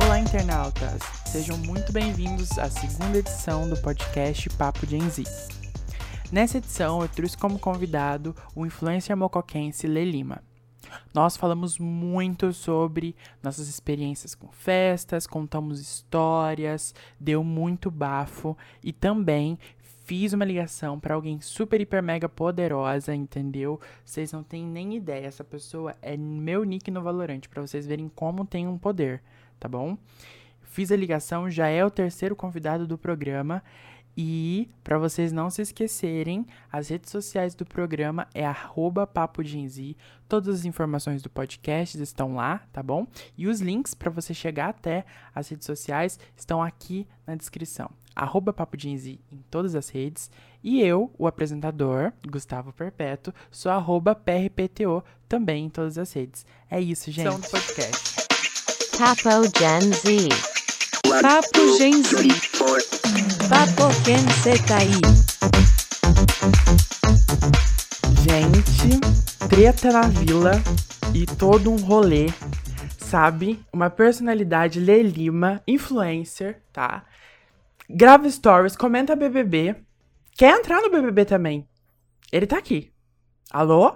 Olá, internautas! Sejam muito bem-vindos à segunda edição do podcast Papo Gen Z. Nessa edição, eu trouxe como convidado o influencer mocoquense Lê Lima. Nós falamos muito sobre nossas experiências com festas, contamos histórias, deu muito bafo e também fiz uma ligação para alguém super, hiper, mega poderosa, entendeu? Vocês não têm nem ideia. Essa pessoa é meu nick no Valorant, para vocês verem como tem um poder, tá bom? Fiz a ligação, já é o terceiro convidado do programa. E, para vocês não se esquecerem, as redes sociais do programa é @papogenzi. Todas as informações do podcast estão lá, tá bom? E os links para você chegar até as redes sociais estão aqui na descrição. Arroba Papo em todas as redes. E eu, o apresentador, Gustavo Perpétuo, sou arroba PRPTO também em todas as redes. É isso, gente. São do podcast. Papo Gen Z. Papo Z. Papo Gen aí. Gente, treta na vila e todo um rolê, sabe? Uma personalidade Lê Lima, influencer, tá? grava stories, comenta BBB. Quer entrar no BBB também? Ele tá aqui. Alô?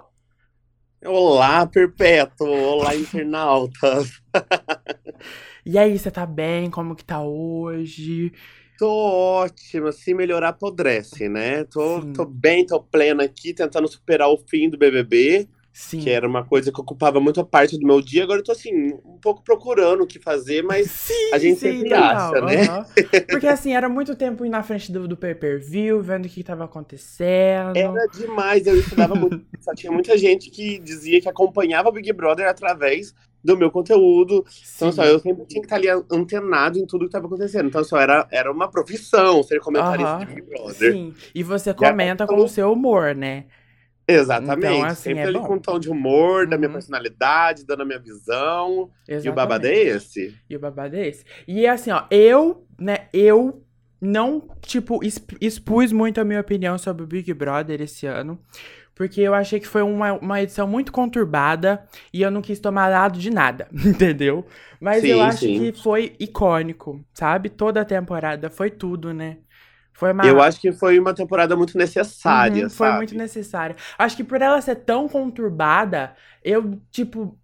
Olá, Perpétuo! Olá, internautas! e aí, você tá bem? Como que tá hoje? Tô ótima, se melhorar apodrece, né? Tô, tô bem, tô plena aqui, tentando superar o fim do BBB. Sim. Que era uma coisa que ocupava muito a parte do meu dia. Agora eu tô assim, um pouco procurando o que fazer, mas sim, a gente sim, sempre total. acha, né? Porque assim, era muito tempo ir na frente do, do pay-per-view, vendo o que tava acontecendo. Era demais, eu estudava muito. Só tinha muita gente que dizia que acompanhava o Big Brother através do meu conteúdo. Então, só eu sempre tinha que estar ali antenado em tudo que estava acontecendo. Então, só era, era uma profissão ser comentarista uhum. de Big Brother. Sim, e você comenta e com o seu humor, né? Exatamente. Então, assim, Sempre é ali bom. com um tom de humor, uhum. da minha uhum. personalidade, dando a minha visão. Exatamente. E o babado é esse. E o babado é esse. E assim, ó, eu, né, eu não, tipo, expus muito a minha opinião sobre o Big Brother esse ano. Porque eu achei que foi uma, uma edição muito conturbada e eu não quis tomar lado de nada, entendeu? Mas sim, eu acho sim. que foi icônico, sabe? Toda a temporada foi tudo, né? Foi uma... Eu acho que foi uma temporada muito necessária, uhum, Foi muito necessária. Acho que por ela ser tão conturbada, eu, tipo,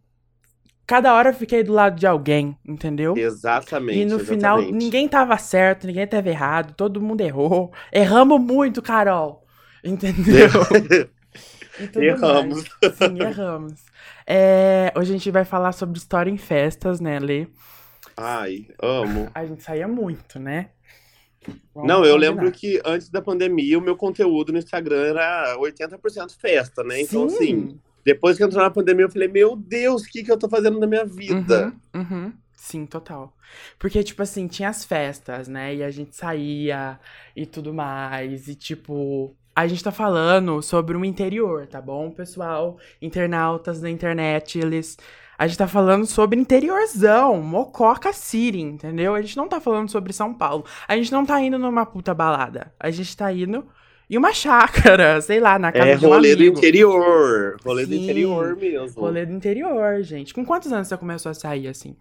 cada hora eu fiquei do lado de alguém, entendeu? Exatamente. E no exatamente. final, ninguém tava certo, ninguém tava errado, todo mundo errou. Erramos muito, Carol. Entendeu? erramos. Mais. Sim, erramos. É, hoje a gente vai falar sobre história em festas, né, Lê? Ai, amo. A gente saía muito, né? Vamos não, eu lembro que antes da pandemia o meu conteúdo no Instagram era 80% festa, né? Então, Sim. assim, depois que entrou na pandemia, eu falei, meu Deus, o que, que eu tô fazendo na minha vida? Uhum, uhum. Sim, total. Porque, tipo assim, tinha as festas, né? E a gente saía e tudo mais. E, tipo, a gente tá falando sobre o interior, tá bom, pessoal? Internautas da internet, eles a gente tá falando sobre interiorzão, Mococa City, entendeu? A gente não tá falando sobre São Paulo. A gente não tá indo numa puta balada. A gente tá indo em uma chácara, sei lá, na casa é, de um rolê do interior. Rolê Sim, do interior mesmo. Rolê do interior, gente. Com quantos anos você começou a sair assim?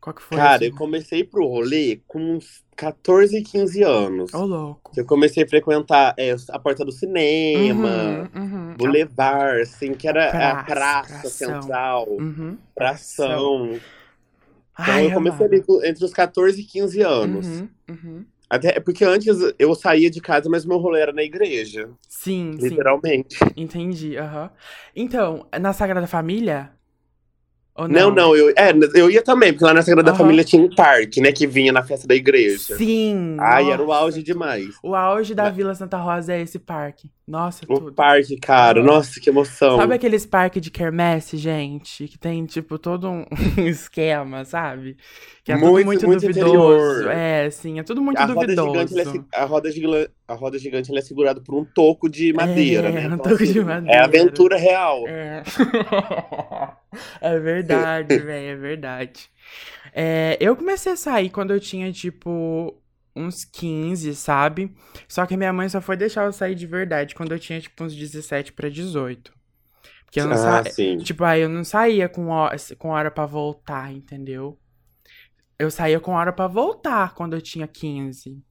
Qual que foi? Cara, assim? eu comecei pro rolê com uns 14, 15 anos. Ô, oh, louco. Eu comecei a frequentar é, a porta do cinema, uhum, uhum. Boulevard, assim, que era a praça, a praça pração. central, uhum. pração. Então Ai, eu comecei ali entre os 14 e 15 anos. Uhum, uhum. Até porque antes eu saía de casa, mas meu rolê era na igreja. Sim, literalmente. Sim. Entendi, aham. Uhum. Então, na Sagrada Família, não? não, não, eu, é, eu ia também, porque lá na Sagrada uhum. Família tinha um parque, né, que vinha na festa da igreja. Sim! Ai, nossa. era o auge demais. O auge da Vila Santa Rosa é esse parque. Nossa, o tudo. parque, cara, nossa, que emoção. Sabe aqueles parques de quermesse, gente? Que tem, tipo, todo um esquema, sabe? Que é muito, tudo muito, muito duvidoso. Interior. É, sim, é tudo muito a duvidoso. Roda gigante, é, a, roda gigante, a roda gigante é segurada por um toco de madeira, é, né? um então, toco assim, de madeira. É aventura real. É, é verdade, velho, é verdade. É, eu comecei a sair quando eu tinha, tipo, uns 15, sabe? Só que minha mãe só foi deixar eu sair de verdade quando eu tinha, tipo, uns 17 para 18. Porque eu não ah, sa... Tipo, aí eu não saía com hora, com hora pra voltar, entendeu? Eu saía com hora para voltar quando eu tinha 15.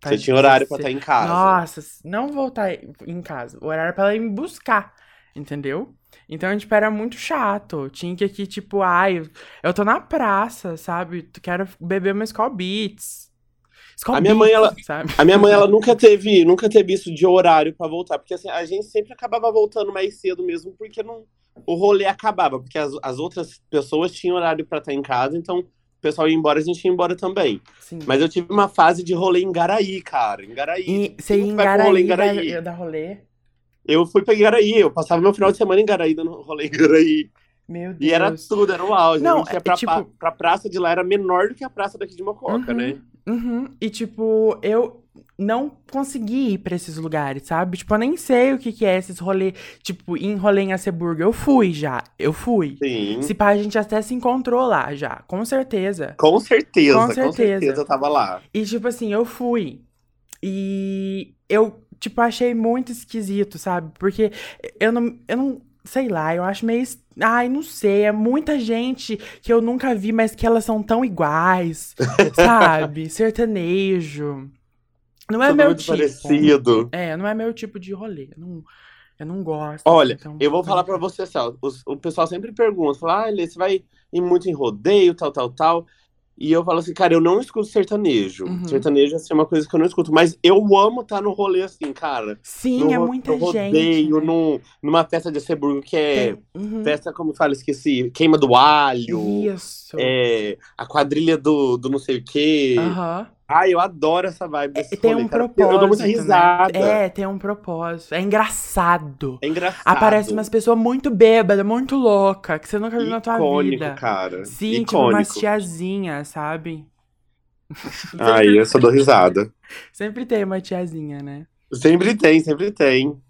Tá Você tinha horário pra estar em casa. Nossa, não voltar em casa. O horário pra ela ir me buscar, entendeu? Então, tipo, era muito chato. Tinha que aqui, tipo, ai, eu tô na praça, sabe? Quero beber uma Skull Beats. Skull a minha Beats, mãe, ela, sabe? A minha mãe, ela nunca teve, nunca teve isso de horário para voltar. Porque assim, a gente sempre acabava voltando mais cedo mesmo, porque não, o rolê acabava. Porque as, as outras pessoas tinham horário para estar em casa, então pessoal ia embora, a gente ia embora também. Sim. Mas eu tive uma fase de rolê em Garaí, cara. Em Garaí. E, você ia em Garaí, rolê em Garaí. Da, da rolê? Eu fui pra Garaí, eu passava meu final de semana em Garaí, dando rolê em Garaí. Meu Deus. E era tudo, era o auge. Não, a gente ia pra, é, tipo... pra praça de lá, era menor do que a praça daqui de Mococa, uhum, né? Uhum. E tipo, eu não consegui ir pra esses lugares, sabe? Tipo, eu nem sei o que que é esses rolê, tipo, em rolê em Aceburgo. Eu fui já, eu fui. Sim. Se pá, a gente até se encontrou lá já, com certeza. Com certeza, com certeza. Com certeza eu tava lá. E tipo assim, eu fui. E eu tipo, achei muito esquisito, sabe? Porque eu não, eu não, sei lá, eu acho meio. Ai, não sei, é muita gente que eu nunca vi, mas que elas são tão iguais, sabe? Sertanejo. Não é Tudo meu tipo. Parecido. É, não é meu tipo de rolê. Eu não, eu não gosto. Olha, então, eu vou falar para você assim, ó, o, o pessoal sempre pergunta, fala, ah, você vai ir muito em rodeio, tal, tal, tal. E eu falo assim, cara, eu não escuto sertanejo. Uhum. Sertanejo assim, é uma coisa que eu não escuto. Mas eu amo estar tá no rolê assim, cara. Sim, no, é muita no rodeio, gente. Né? Num, numa festa de Aceburgo, que é uhum. festa, como fala, esqueci, queima do alho. Isso. É, a quadrilha do, do não sei o quê. Aham. Ai, eu adoro essa vibe desse é, Tem rolê, um cara. propósito. Eu dou muita risada. Né? É, tem um propósito. É engraçado. É engraçado. Aparece umas pessoas muito bêbadas, muito louca, que você nunca viu na tua vida. cara. Sim, Icônico. tipo umas tiazinhas, sabe? Ai, eu só dou risada. Sempre tem uma tiazinha, né? Sempre tem, sempre tem.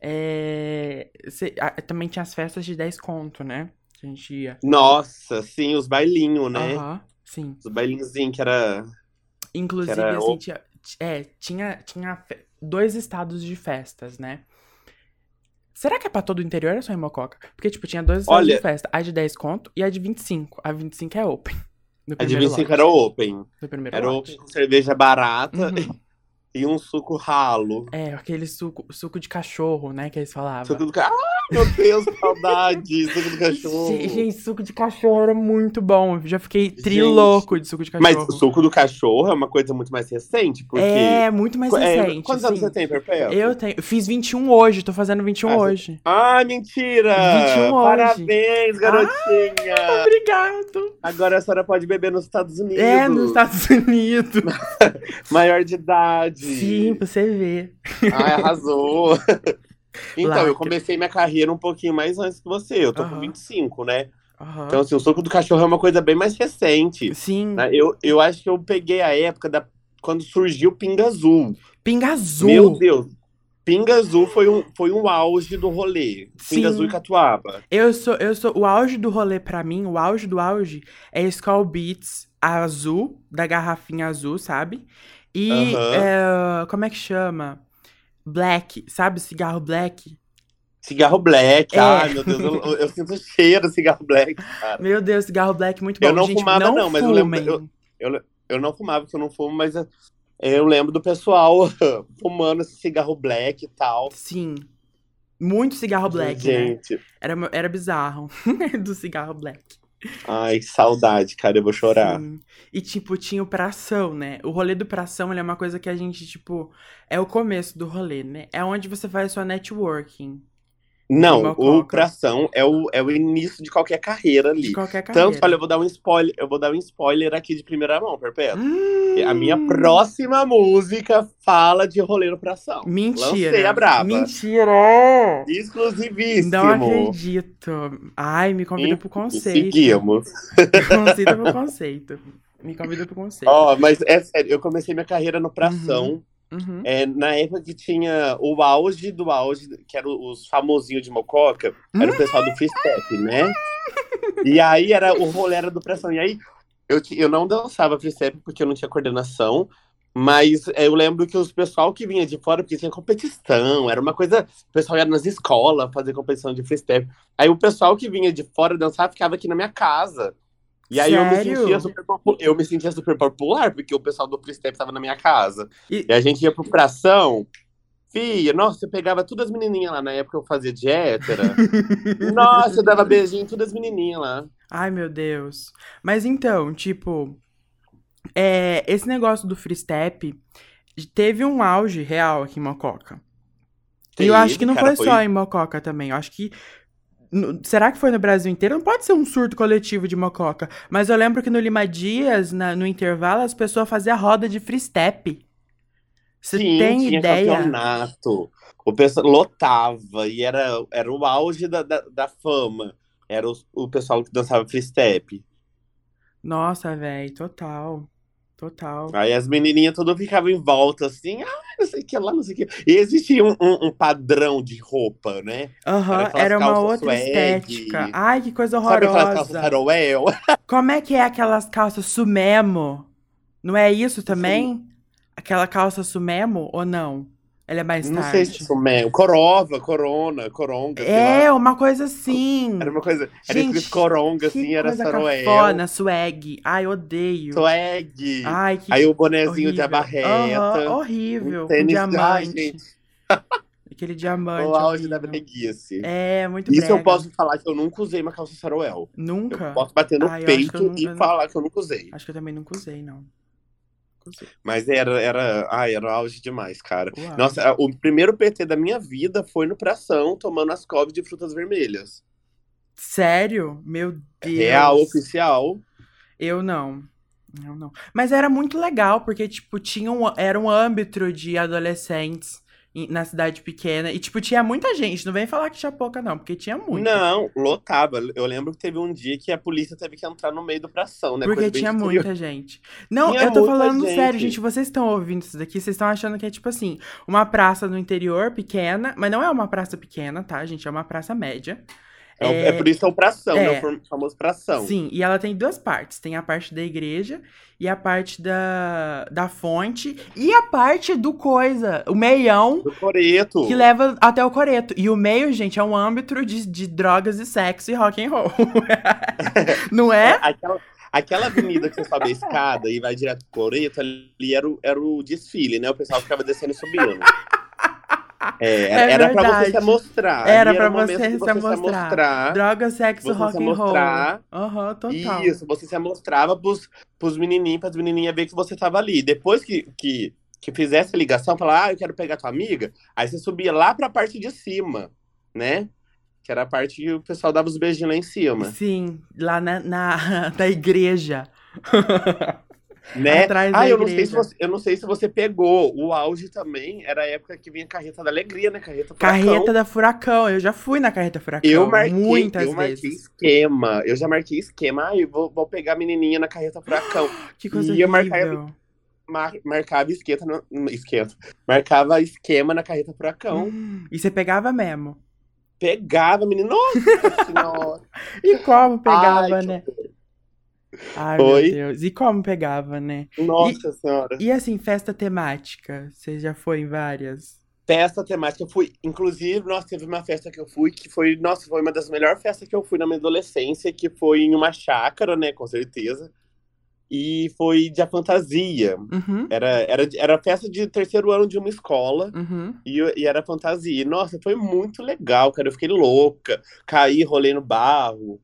É... Cê... também tinha as festas de 10 conto, né? Que a gente ia. Nossa, sim, os bailinhos, né? Aham, uhum, sim. Os bailinhozinhos que era Inclusive, era... assim, tinha, é, tinha, tinha dois estados de festas, né? Será que é pra todo o interior ou só em Mococa? Porque, tipo, tinha dois estados Olha... de festa. A de 10 conto e a de 25. A 25 é open. A de 25 lote. era open. era lote. open com cerveja barata. Uhum. E um suco ralo. É, aquele suco, suco de cachorro, né, que eles falavam. Suco do cachorro. Ai, meu Deus, saudade. suco do cachorro. Gente, suco de cachorro era muito bom. Eu já fiquei triloco de suco de cachorro. Mas o suco do cachorro é uma coisa muito mais recente, porque... É, muito mais é, recente. Quantos anos você tem, Perpétua? Eu tenho. Eu fiz 21 hoje, tô fazendo 21 ah, hoje. Ah, mentira! 21 hoje. Parabéns, garotinha! Ah, obrigado! Agora a senhora pode beber nos Estados Unidos. É, nos Estados Unidos. Maior de idade. Sim, você vê. Ah, arrasou. então, eu comecei minha carreira um pouquinho mais antes que você. Eu tô uhum. com 25, né? Uhum. Então, assim, o soco do cachorro é uma coisa bem mais recente. Sim. Né? Eu, eu acho que eu peguei a época da quando surgiu o Pinga Azul. Pinga Azul? Meu Deus. Pinga Azul foi um, foi um auge do rolê. Pinga Azul e Catuaba. Eu sou, eu sou. O auge do rolê, para mim, o auge do auge é Skull Beats azul, da garrafinha azul, sabe? E uhum. é, como é que chama? Black, sabe? Cigarro black. Cigarro black, é. ai meu Deus, eu, eu sinto cheiro de cigarro black, cara. Meu Deus, cigarro black muito bom. Eu não Gente, fumava, não, não mas eu lembro. Eu, eu, eu, não fumava, porque eu não fumo, mas eu, eu lembro do pessoal fumando esse cigarro black e tal. Sim. Muito cigarro black, né? Gente. Né? Era, era bizarro do cigarro black. Ai, saudade, cara, eu vou chorar. Sim. E, tipo, tinha o pração, né? O rolê do pração, é uma coisa que a gente, tipo, é o começo do rolê, né? É onde você faz sua networking. Não, o pração é o, é o início de qualquer carreira ali. De qualquer carreira. Tanto, olha, eu vou dar um spoiler, eu vou dar um spoiler aqui de primeira mão, Perpétua. Hum. A minha próxima música fala de rolê no pração. Mentira. Lancei a brava. Mentira! Exclusivíssimo. Não acredito. Ai, me convida pro conceito. Seguimos. Me convida pro conceito. Me convida pro conceito. Ó, oh, mas é sério, eu comecei minha carreira no pração. Uhum. Uhum. É, na época que tinha o auge do auge, que eram os famosinhos de Mococa, era o pessoal do freestep, né? E aí era o rolê era do pressão. E aí eu, eu não dançava freestep porque eu não tinha coordenação. Mas é, eu lembro que os pessoal que vinha de fora, porque tinha competição, era uma coisa. O pessoal ia nas escolas fazer competição de freestyle. Aí o pessoal que vinha de fora dançar ficava aqui na minha casa. E aí eu me, sentia super, eu me sentia super popular, porque o pessoal do freestyle estava na minha casa. E... e a gente ia pro Pração. Fia, nossa, eu pegava todas as menininhas lá. Na época eu fazia hétera. nossa, eu dava beijinho em todas as menininhas lá. Ai, meu Deus. Mas então, tipo, é, esse negócio do free step teve um auge real aqui em Mococa. E eu acho que não foi, foi só em Mococa também. Eu acho que no, será que foi no Brasil inteiro? Não pode ser um surto coletivo de mococa. Mas eu lembro que no Lima Dias, na, no intervalo, as pessoas faziam roda de free step. Você Sim, tem tinha ideia? campeonato. O pessoal lotava e era, era o auge da, da, da fama. Era o, o pessoal que dançava free step. Nossa, velho, total. Total. Aí as menininhas todas ficavam em volta, assim, ah, não sei o que lá, não sei o que. E existia um, um, um padrão de roupa, né? Aham, uhum, era, uma outra swag. estética. Ai, que coisa horrorosa. Sabe aquelas calças Haroel? Como é que é aquelas calças sumemo? Não é isso também? Sim. Aquela calça sumemo ou não? Ela é mais não tarde. Não sei se sumemo. Corova, corona, coronga. É, uma coisa assim. Era uma coisa. Era Gente, escrito coronga, assim, era saroel. Cafona, swag. Ai, odeio. Swag. Ai, que Aí o bonezinho horrível. de abarreta. Uhum, horrível. Um tênis, diamante. Ai, Aquele diamante. O auge da breguice. É, muito Isso brega. eu posso falar que eu nunca usei uma calça saroel. Nunca? Eu posso bater no Ai, peito nunca... e falar que eu nunca usei. Acho que eu também nunca usei, não. Mas era, era, ai, era auge demais, cara. Uau. Nossa, o primeiro PT da minha vida foi no Pração, tomando as couves de frutas vermelhas. Sério? Meu Deus. Real, oficial. Eu não. Eu não. Mas era muito legal, porque, tipo, tinha um, era um âmbito de adolescentes na cidade pequena. E, tipo, tinha muita gente. Não vem falar que tinha pouca, não, porque tinha muita. Não, lotava. Eu lembro que teve um dia que a polícia teve que entrar no meio do pração, né? Porque tinha muita gente. Não, tinha eu tô falando gente. sério, gente. Vocês estão ouvindo isso daqui, vocês estão achando que é, tipo assim, uma praça no interior pequena. Mas não é uma praça pequena, tá, gente? É uma praça média. É, é, é por isso é o pração, é, né? O famoso pração. Sim, e ela tem duas partes. Tem a parte da igreja e a parte da, da fonte e a parte do coisa, o meião. Do coreto. Que leva até o coreto. E o meio, gente, é um âmbito de, de drogas e sexo e rock and roll. Não é? é aquela, aquela avenida que você sobe a escada e vai direto pro coreto, ali era o, era o desfile, né? O pessoal ficava descendo e subindo. É, é era pra você se mostrar. Era pra você, se, você mostrar. se mostrar. Droga, sexo, rock and roll. Aham, uhum, total. Isso, você se mostrava pros, pros menininhos, pras menininhas ver que você tava ali. Depois que, que, que fizesse a ligação, falar, ah, eu quero pegar tua amiga, aí você subia lá pra parte de cima, né? Que era a parte que o pessoal dava os beijinhos lá em cima. Sim, lá na, na, na igreja. Né? Atrás ah, eu não, sei se você, eu não sei se você pegou. O auge também era a época que vinha a carreta da alegria, né? Carreta Furacão. Carreta da Furacão. Eu já fui na carreta Furacão. Eu marquei, muitas eu marquei vezes. esquema. Eu já marquei esquema. Ah, eu vou, vou pegar a menininha na carreta Furacão. que coisa e horrível. Eu marcava, mar, marcava esquenta, no, esquenta. Marcava esquema na carreta Furacão. Hum, e você pegava mesmo? Pegava, menino. Nossa senhora. e como pegava, Ai, né? Ai, Oi? meu Deus. E como pegava, né? Nossa e, senhora. E assim, festa temática? Você já foi em várias? Festa temática, eu fui. Inclusive, nossa, teve uma festa que eu fui que foi, nossa, foi uma das melhores festas que eu fui na minha adolescência, que foi em uma chácara, né, com certeza. E foi de a fantasia. Uhum. Era, era, era festa de terceiro ano de uma escola. Uhum. E, e era fantasia. Nossa, foi muito legal, cara. Eu fiquei louca. Caí, rolei no barro.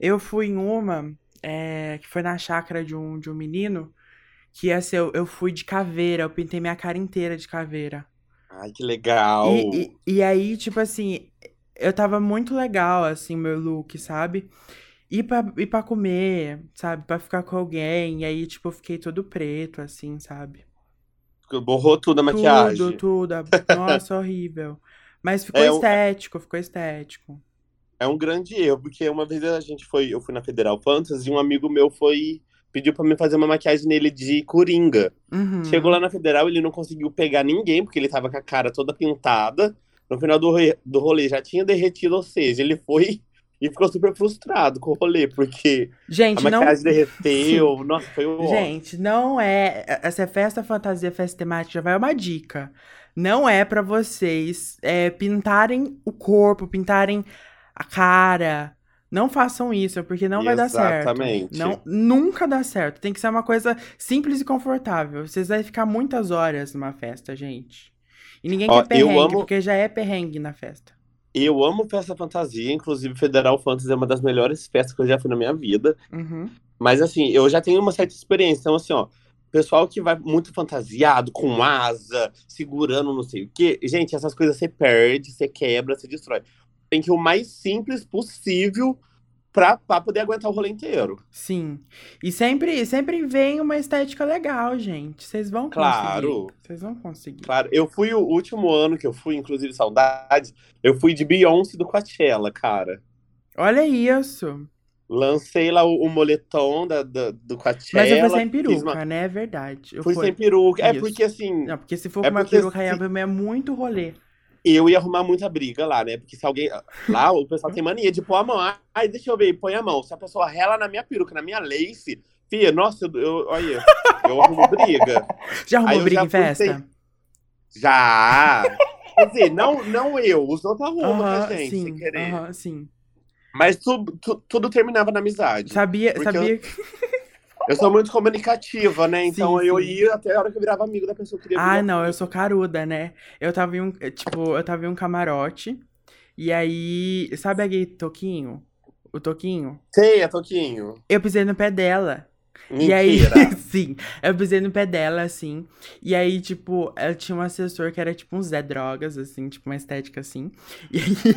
Eu fui em uma é, que foi na chácara de um, de um menino, que ser, eu, eu fui de caveira, eu pintei minha cara inteira de caveira. Ai, que legal! E, e, e aí, tipo assim, eu tava muito legal, assim, meu look, sabe? E pra, e pra comer, sabe? Pra ficar com alguém. E aí, tipo, eu fiquei todo preto, assim, sabe? Borrou tudo a maquiagem. Tudo, tudo. Nossa, horrível. Mas ficou é, estético, ficou estético. É um grande erro, porque uma vez a gente foi, eu fui na Federal Fantasy e um amigo meu foi pediu para mim fazer uma maquiagem nele de coringa. Uhum. Chegou lá na Federal, ele não conseguiu pegar ninguém, porque ele tava com a cara toda pintada. No final do, do rolê já tinha derretido, ou seja, ele foi e ficou super frustrado com o rolê, porque gente, a maquiagem não... derreteu. Sim. Nossa, foi um Gente, não é. Essa festa fantasia, festa temática, já vai uma dica. Não é para vocês é, pintarem o corpo, pintarem a cara. Não façam isso, porque não vai dar certo. Exatamente. Não, nunca dá certo. Tem que ser uma coisa simples e confortável. Vocês vão ficar muitas horas numa festa, gente. E ninguém Ó, quer perrengue, amo... porque já é perrengue na festa. Eu amo festa fantasia, inclusive Federal Fantasy é uma das melhores festas que eu já fui na minha vida. Uhum. Mas assim, eu já tenho uma certa experiência. Então, assim, ó, pessoal que vai muito fantasiado, com asa, segurando não sei o quê. Gente, essas coisas você perde, você quebra, você destrói. Tem que ir o mais simples possível pra, pra poder aguentar o rolê inteiro. Sim. E sempre, sempre vem uma estética legal, gente. Vocês vão conseguir. Claro. Vocês vão conseguir. Claro. Eu fui o último ano que eu fui, inclusive, saudade, eu fui de Beyoncé do Coachella, cara. Olha isso. Lancei lá o, o moletom da, da, do Coachella. Mas eu fui sem peruca, uma... né? É verdade. Eu fui, fui sem peruca. É porque assim. Não, porque se for é com uma peruca, se... é muito rolê eu ia arrumar muita briga lá, né? Porque se alguém. Lá o pessoal tem mania de pôr a mão. Ai, deixa eu ver, põe a mão. Se a pessoa rela na minha peruca, na minha lace, filha, nossa, eu, eu, olha, eu arrumo briga. Já arrumou briga já em festa? Sem... Já! Quer dizer, não, não eu, os outros arrumam, uh -huh, gente, sim, sem querer. Uh -huh, sim. Mas tu, tu, tudo terminava na amizade. Sabia, sabia. Eu... Eu sou muito comunicativa, né? Então sim, eu ia até a hora que eu virava amigo da pessoa que queria Ah, não, eu sou caruda, né? Eu tava em um, eh, tipo, eu tava em um camarote. E aí, sabe a gay Toquinho? O Toquinho? Sei, é Toquinho. Eu pisei no pé dela. Mentira. E aí, sim, eu pisei no pé dela, assim. E aí, tipo, ela tinha um assessor que era tipo um Zé Drogas, assim, tipo uma estética assim.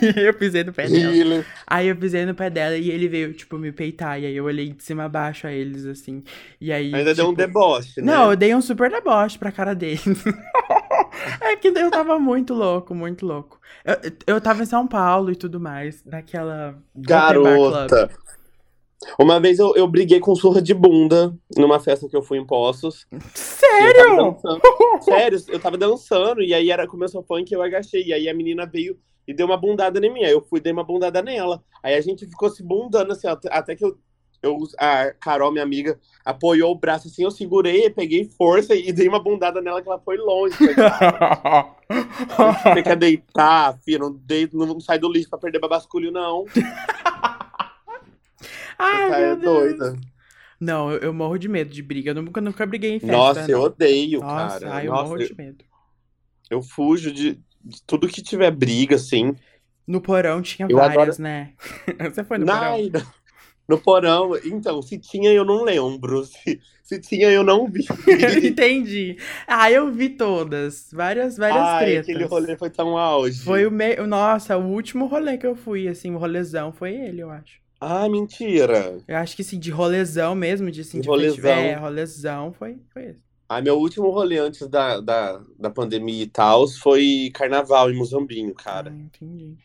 E aí eu pisei no pé dela. Aí eu pisei no pé dela e ele veio, tipo, me peitar. E aí eu olhei de cima a baixo a eles, assim. E aí. Ainda tipo... deu um tipo, deboche, né? Não, eu dei um super deboche pra cara dele. é que eu tava muito louco, muito louco. Eu, eu tava em São Paulo e tudo mais, naquela. Garota! Uma vez eu, eu briguei com surra de bunda numa festa que eu fui em Poços. Sério? Eu Sério, eu tava dançando e aí era começou funk e eu agachei. E aí a menina veio e deu uma bundada em mim. Aí eu fui dei uma bundada nela. Aí a gente ficou se bundando assim, até que eu, eu a Carol, minha amiga, apoiou o braço assim, eu segurei, peguei força e dei uma bundada nela que ela foi longe. Você quer deitar, filho? Não, deito, não sai do lixo pra perder babasculho, não. Ai, é doida. Não, eu, eu, morro de medo de briga. Eu nunca, nunca briguei em festa. Nossa, não. eu odeio, Nossa, cara. Ai, eu Nossa, morro de medo. Eu, eu fujo de, de, tudo que tiver briga, assim. No porão tinha eu várias, adoro... né? Você foi no porão? No porão, então, se tinha eu não lembro. Se, se tinha eu não vi. Entendi. Ah, eu vi todas. Várias, várias Ai, tretas. aquele rolê foi tão auge. Foi o meio. Nossa, o último rolê que eu fui, assim, o rolezão foi ele, eu acho. Ah, mentira. Eu acho que sim, de rolezão mesmo, de assim, de, de rolezão. É, rolezão foi, foi esse. Ah, meu último rolê antes da, da, da pandemia e tal foi carnaval em Muzambinho, cara. Ah, entendi.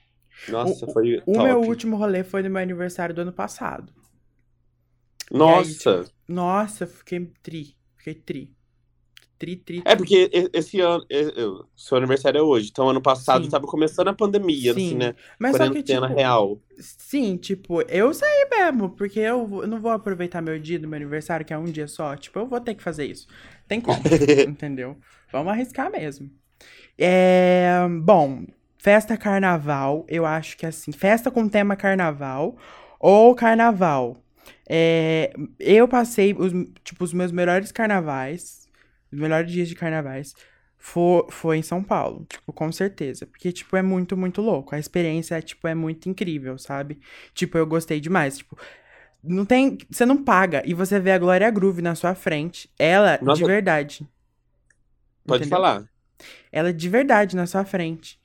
Nossa, o, foi. O top. meu último rolê foi no meu aniversário do ano passado. Nossa! Aí, tipo, nossa, fiquei tri. Fiquei tri. Tri, tri, tri. É, porque esse ano, seu aniversário é hoje, então ano passado sim. tava começando a pandemia, sim. assim, né? Mas só que, tipo, real. Sim, tipo, eu saí mesmo, porque eu, eu não vou aproveitar meu dia do meu aniversário, que é um dia só. Tipo, eu vou ter que fazer isso. Tem como, entendeu? Vamos arriscar mesmo. É, bom, festa carnaval, eu acho que assim, festa com tema carnaval ou carnaval. É, eu passei os, tipo, os meus melhores carnavais os melhores dias de carnavais foi, foi em São Paulo, tipo, com certeza. Porque, tipo, é muito, muito louco. A experiência, tipo, é muito incrível, sabe? Tipo, eu gostei demais. Tipo, não tem. Você não paga e você vê a Glória Groove na sua frente. Ela, Nossa. de verdade. Pode entendeu? falar. Ela de verdade na sua frente.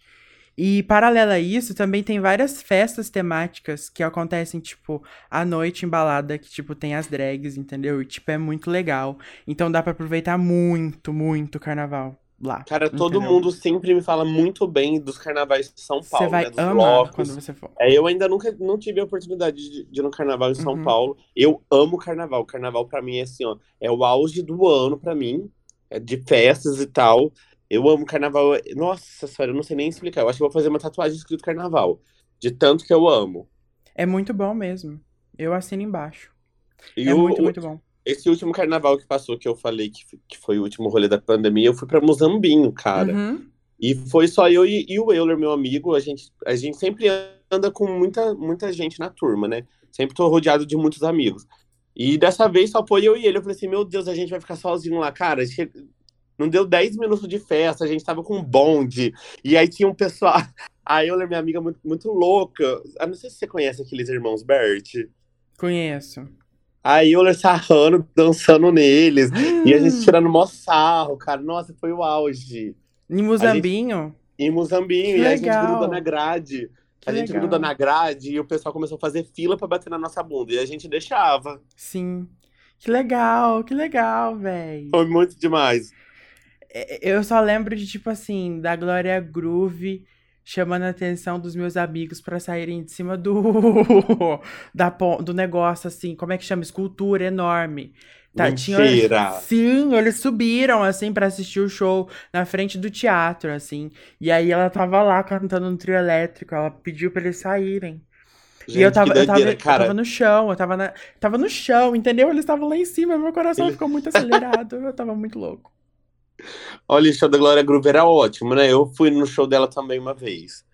E paralelo a isso, também tem várias festas temáticas que acontecem, tipo, à noite em balada, que, tipo, tem as drags, entendeu? E, tipo, é muito legal. Então dá para aproveitar muito, muito o carnaval lá. Cara, todo entendeu? mundo sempre me fala muito bem dos carnavais de São Paulo, Você vai né? Dos amar blocos. quando você for. É, eu ainda nunca não tive a oportunidade de, de ir no carnaval em São Uhum. Paulo. Eu amo carnaval. Carnaval pra mim é assim, ó, é o auge do ano pra mim, é de festas e tal. Eu amo carnaval. Nossa senhora, eu não sei nem explicar. Eu acho que vou fazer uma tatuagem escrito carnaval. De tanto que eu amo. É muito bom mesmo. Eu assino embaixo. E é o, muito, muito bom. Esse último carnaval que passou, que eu falei que, que foi o último rolê da pandemia, eu fui pra Muzambinho, cara. Uhum. E foi só eu e, e, o Euler, meu amigo. A gente, a gente sempre anda com muita, muita gente na turma, né? Sempre tô rodeado de muitos amigos. E dessa vez só foi eu e ele. Eu falei assim: Meu Deus, a gente vai ficar sozinho lá. Cara, che... não deu 10 minutos de festa, a gente tava com um bonde. E aí tinha um pessoal. A Euler, minha amiga, muito, muito louca. Eu não sei se você conhece aqueles irmãos Bert. Conheço. A Euler sarrando, dançando neles. e a gente tirando mó sarro, cara. Nossa, foi o auge. Em Muzambinho? Gente, em Muzambinho. Que e legal. a gente gruda na grade. Que a gente legal. gruda na grade e o pessoal começou a fazer fila para bater na nossa bunda. E a gente deixava. Sim. Que legal, que legal, velho. Foi muito demais. É, eu só lembro de, tipo assim, da Glória Groove chamando a atenção dos meus amigos para saírem de cima do da, do negócio, assim, como é que chama? Escultura enorme. Tá, Mentira! Tinha, sim, eles subiram, assim, para assistir o show na frente do teatro, assim. E aí ela tava lá cantando no trio elétrico, ela pediu pra eles saírem. Gente, e eu tava, eu, tava, eu tava no chão, eu tava, na, tava no chão, entendeu? Eles estavam lá em cima, meu coração Ele... ficou muito acelerado, eu tava muito louco. Olha, o show da Glória Groove era ótimo, né? Eu fui no show dela também uma vez.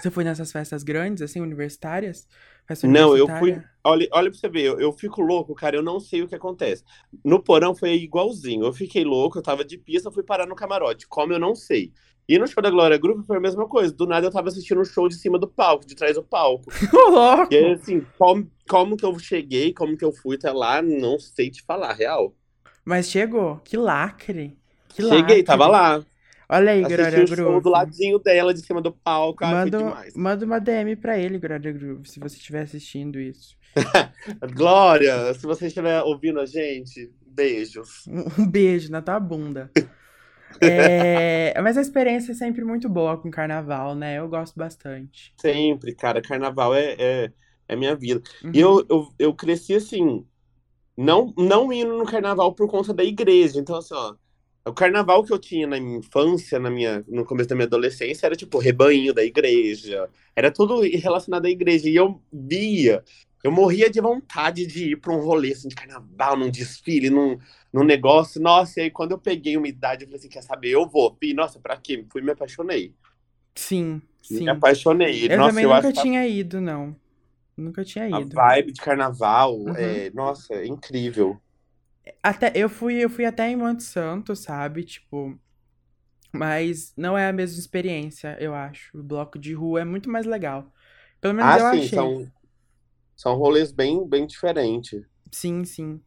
Você foi nessas festas grandes, assim, universitárias? Festa não, eu fui. Olha, olha pra você ver, eu, eu, fico louco, cara, eu não sei o que acontece. No porão foi igualzinho. Eu fiquei louco, eu tava de pista, fui parar no camarote. Como eu não sei. E no show da Glória Groove foi a mesma coisa. Do nada eu tava assistindo um show de cima do palco, de trás do palco. louco! E aí, assim, como, como que eu cheguei, como que eu fui até lá, não sei te falar, real. Mas chegou. Que lacre. Que Cheguei, lacre. tava lá. Olha aí, Glória Groove. do ladinho dela, de cima do palco. Manda, manda uma DM pra ele, Glória Groove, se você estiver assistindo isso. Glória, se você estiver ouvindo a gente, beijos. Um beijo na tua bunda. é, mas a experiência é sempre muito boa com carnaval, né? Eu gosto bastante. Sempre, cara. Carnaval é, é, é minha vida. Uhum. E eu, eu, eu cresci assim, não, não indo no carnaval por conta da igreja. Então, assim, ó o carnaval que eu tinha na minha infância, na minha, no começo da minha adolescência, era tipo rebanho da igreja. Era tudo relacionado à igreja. E eu via, eu morria de vontade de ir para um rolê assim, de carnaval, num desfile, num, num negócio. Nossa, e aí quando eu peguei uma idade, eu falei assim: quer saber? Eu vou. E, nossa, pra quê? Fui me apaixonei. Sim, sim. Me apaixonei. Eu nossa, também eu nunca tinha que... ido, não. Nunca tinha ido. A vibe de carnaval, uhum. é, nossa, é incrível. Até, eu fui, eu fui até em Monte Santo, sabe? Tipo. Mas não é a mesma experiência, eu acho. O bloco de rua é muito mais legal. Pelo menos ah, eu sim, achei. São, são rolês bem, bem diferentes. Sim, sim.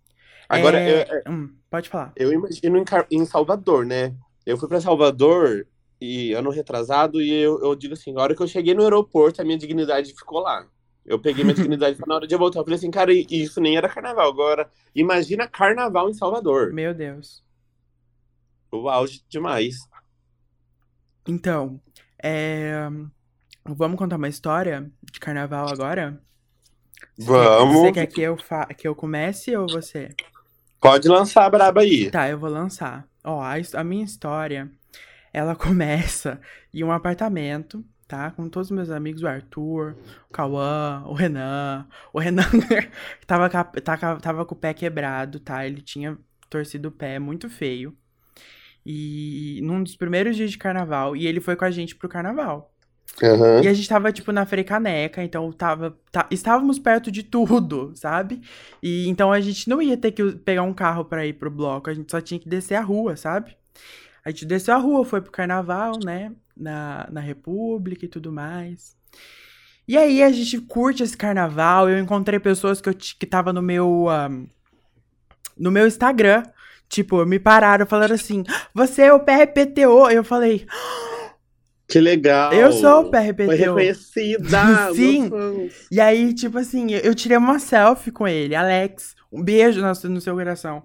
Agora, é... eu, é, hum, pode falar. Eu imagino em, em Salvador, né? Eu fui para Salvador e ano retrasado e eu, eu digo assim, a hora que eu cheguei no aeroporto, a minha dignidade ficou lá. Eu peguei minha dignidade na hora de voltar. Eu falei assim, cara, isso nem era carnaval. Agora, imagina carnaval em Salvador. Meu Deus. O auge demais. Então, é... vamos contar uma história de carnaval agora? Vamos. Você quer que eu, fa... que eu comece ou você? Pode lançar a braba aí. Tá, eu vou lançar. Ó, a, a minha história, ela começa em um apartamento tá? Com todos os meus amigos, o Arthur, o Cauã, o Renan. O Renan tava, tava, tava com o pé quebrado, tá? Ele tinha torcido o pé muito feio. E num dos primeiros dias de carnaval, e ele foi com a gente pro carnaval. Uhum. E a gente tava, tipo, na Frecaneca, então tava, tá, estávamos perto de tudo, sabe? E então a gente não ia ter que pegar um carro para ir pro bloco, a gente só tinha que descer a rua, sabe? A gente desceu a rua, foi pro carnaval, né? na, na República e tudo mais. E aí a gente curte esse carnaval. Eu encontrei pessoas que eu que tava no meu um, no meu Instagram, tipo, me pararam falaram assim: "Você é o PRPTO". Eu falei: que legal! Eu sou o PRPTO. Foi reconhecida! Sim! E aí, tipo assim, eu tirei uma selfie com ele, Alex. Um beijo no, no seu coração.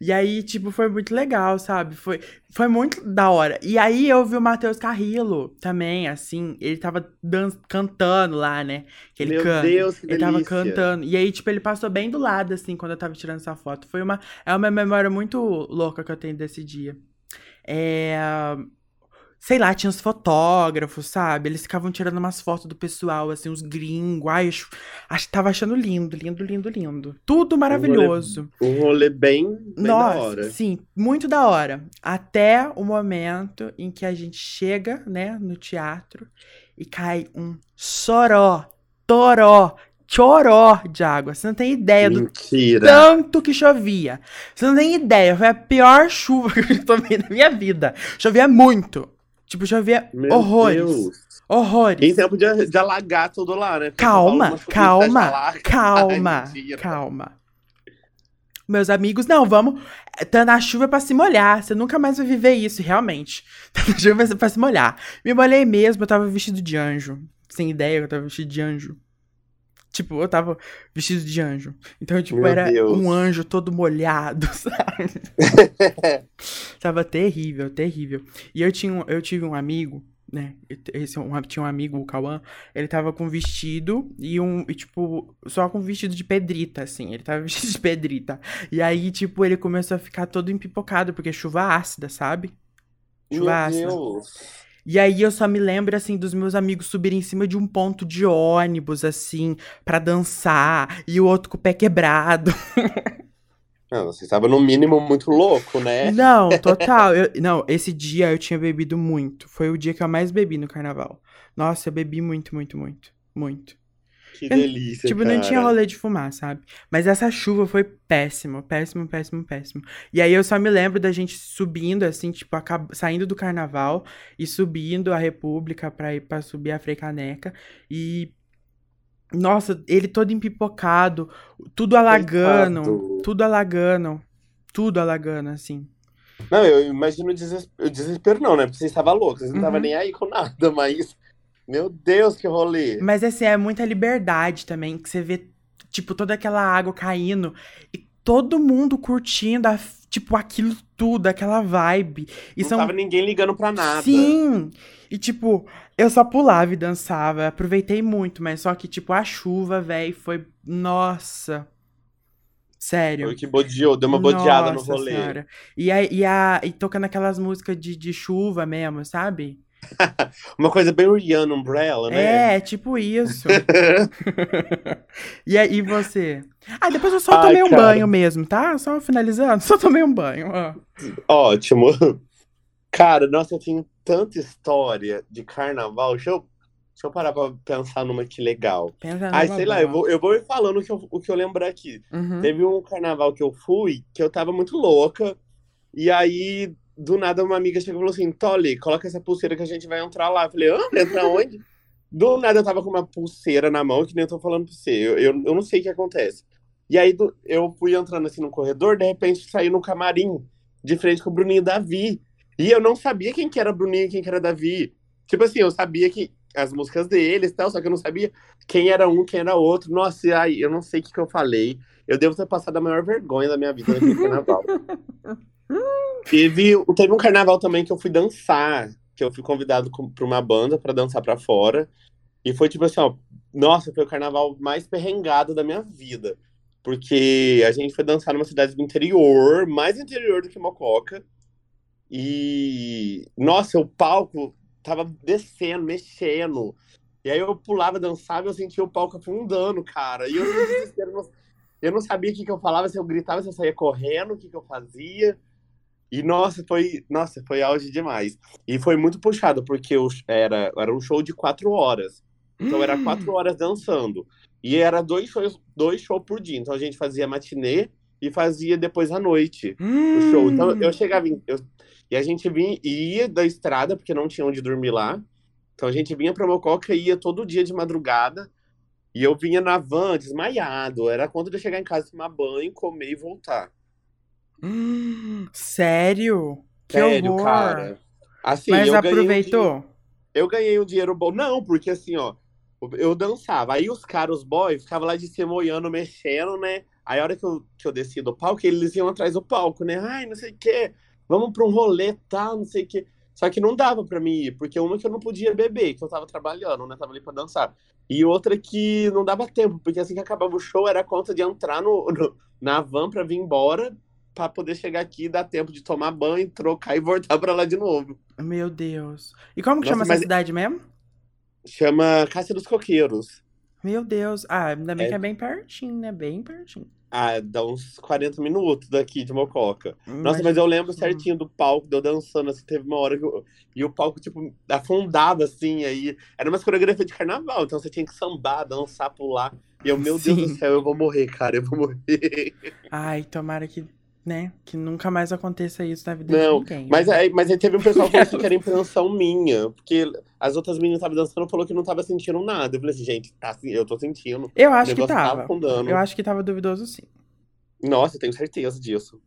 E aí, tipo, foi muito legal, sabe? Foi, foi muito da hora. E aí eu vi o Matheus Carrillo também, assim, ele tava dan cantando lá, né? Que ele Meu canta. Deus, que Ele delícia. tava cantando. E aí, tipo, ele passou bem do lado, assim, quando eu tava tirando essa foto. Foi uma. É uma memória muito louca que eu tenho desse dia. É. sei lá, tinha os fotógrafos, sabe? Eles ficavam tirando umas fotos do pessoal, assim, os gringos. Ai, acho, acho, tava achando lindo, lindo, lindo, lindo. Tudo maravilhoso. Um rolê, um rolê bem, bem Nossa, da hora. Sim, muito da hora. Até o momento em que a gente chega, né, no teatro e cai um soró, toró, choró de água. Você não tem ideia Mentira. do tanto que chovia. Você não tem ideia. Foi a pior chuva que eu tomei na minha vida. Chovia muito. Tipo, chovia Meu horrores. Deus. Horrores. Em tempo de, de alagar tudo lá, né? Porque Calma, calma, calma, Ai, calma. Meus amigos, não, vamos. Tá na chuva pra se molhar. Você nunca mais vai viver isso, realmente. Tá na chuva pra se molhar. Me molhei mesmo, eu tava vestido de anjo. Sem ideia que eu tava vestido de anjo. Tipo, eu tava vestido de anjo. Então, tipo, Meu era Deus. um anjo todo molhado, sabe? tava terrível, terrível. E eu, tinha, eu tive um amigo, né? Esse, um, tinha um amigo, o Cauã. Ele tava com vestido e um, e, tipo, só com vestido de pedrita, assim. Ele tava vestido de pedrita. E aí, tipo, ele começou a ficar todo empipocado, porque chuva ácida, sabe? Meu Chuva ácida. Deus. E aí eu só me lembro, assim, dos meus amigos subirem em cima de um ponto de ônibus, assim, pra dançar, e o outro com o pé quebrado. Não, você estava no mínimo muito louco, né? Não, total. eu- não, esse dia eu tinha bebido muito. Foi o dia que eu mais bebi no carnaval. Nossa, eu bebi muito, muito, muito. Muito. Que Eu- delícia, Tipo, não tinha cara. rolê de fumar, sabe? Mas essa chuva foi péssima, péssimo, péssimo, péssimo. E aí eu só me lembro da gente subindo, assim, tipo, acab- saindo do carnaval e subindo a República pra ir pra subir a Frei Caneca. E. Nossa, ele todo empipocado, tudo alagando, Coitado. tudo alagando, tudo alagando, assim. Não, eu imagino o desespero, o desespero não, né? Porque você estava louco, você não estava Uhum. nem aí com nada, mas. Meu Deus, que rolê. Mas assim, é muita liberdade também, que você vê, tipo, toda aquela água caindo e todo mundo curtindo, a- tipo, aquilo tudo, aquela vibe. E não são. tava ninguém ligando pra nada. Sim! E tipo, eu só pulava e dançava, aproveitei muito, mas só que, tipo, a chuva, velho, foi. Nossa! Sério. Foi que bodeou, deu uma bodeada no Nossa rolê. Senhora. E, a, e, a, e tocando aquelas músicas de, de chuva mesmo, sabe? Uma coisa bem Rihanna Umbrella, né? É, tipo isso. e aí você? Ah, depois eu só Ai, tomei um cara. banho mesmo, tá? Só finalizando, só tomei um banho. ó. Ótimo. Cara, nossa, eu tenho tanta história de carnaval. Deixa eu, deixa eu parar pra pensar numa que legal. Pensa Ai, sei lá, eu vou, eu vou ir falando o que eu, o que eu lembro aqui. Uhum. Teve um carnaval que eu fui que eu tava muito louca. E aí, do nada, uma amiga chegou e falou assim: Tolly, coloca essa pulseira que a gente vai entrar lá. Eu falei: ah, entrar onde? Do nada eu tava com uma pulseira na mão, que nem eu tô falando pra você. Eu, eu, eu não sei o que acontece. E aí do- eu fui entrando assim no corredor, de repente saí no camarim, de frente com o Bruninho e Davi. E eu não sabia quem que era Bruninho e quem que era Davi. Tipo assim, eu sabia que as músicas deles e tal, só que eu não sabia quem era um, quem era outro. Nossa, e aí, eu não sei o que, que eu falei. Eu devo ter passado a maior vergonha da minha vida naquele carnaval. teve, teve um carnaval também que eu fui dançar, que eu fui convidado pra uma banda pra dançar pra fora. E foi tipo assim, ó, nossa, foi o carnaval mais perrengado da minha vida. Porque a gente foi dançar numa cidade do interior, mais interior do que Mococa. E, nossa, o palco tava descendo, mexendo. E aí eu pulava, dançava e eu sentia o palco afundando, cara. E eu, eu não sabia o que, que eu falava, se eu gritava, se eu saía correndo, o que, que eu fazia. E nossa, foi, nossa, foi auge demais. E foi muito puxado, porque o- era, era um show de quatro horas. Então era quatro horas dançando. E era dois shows, dois shows por dia. Então a gente fazia matinê e fazia depois à noite o show. Então Hum. eu chegava em, eu- e a gente vinha, ia da estrada, porque não tinha onde dormir lá. Então a gente vinha pra Mococa e ia todo dia de madrugada. E eu vinha na van, desmaiado. Era conta de eu chegar em casa, tomar banho, comer e voltar. Hum, Sério? Que Sério, horror. cara. Assim, Mas ganhei um aproveitou? eu ganhei um dinheiro bom. Não, porque assim, ó, eu dançava. Aí os caras, os boys, ficavam lá de cima olhando, mexendo, né? Aí a hora que eu, que eu desci do palco, eles iam atrás do palco, né? Ai, não sei o quê, vamos pra um rolê, tal, não sei o quê. Só que não dava pra mim ir, porque uma que eu não podia beber, que eu tava trabalhando, né? Tava ali pra dançar. E outra que não dava tempo, porque assim que acabava o show, era a conta de entrar no, no- na van pra vir embora, pra poder chegar aqui, dar tempo de tomar banho, trocar e voltar pra lá de novo. Meu Deus. E como que Nossa, chama essa cidade mesmo? Chama Cássia dos Coqueiros. Meu Deus. Ah, ainda bem é... que é bem pertinho, né? Bem pertinho. Ah, dá uns 40 minutos daqui de Mococa. Nossa, mas eu lembro certinho do palco, deu dançando, assim, teve uma hora que eu, e o palco, tipo, afundava, assim, aí. Era uma coreografia de carnaval, então você tinha que sambar, dançar, pular. E eu, meu Sim. Deus do céu, eu vou morrer, cara, eu vou morrer. Ai, tomara que né? Que nunca mais aconteça isso na vida não, de ninguém. Mas aí, mas aí teve um pessoal que falou que era impressão minha. Porque as outras meninas estavam dançando falou que não tava sentindo nada. Eu falei assim, gente, tá, eu tô sentindo. Eu acho que tava. eu acho que tava duvidoso sim. Nossa, eu tenho certeza disso.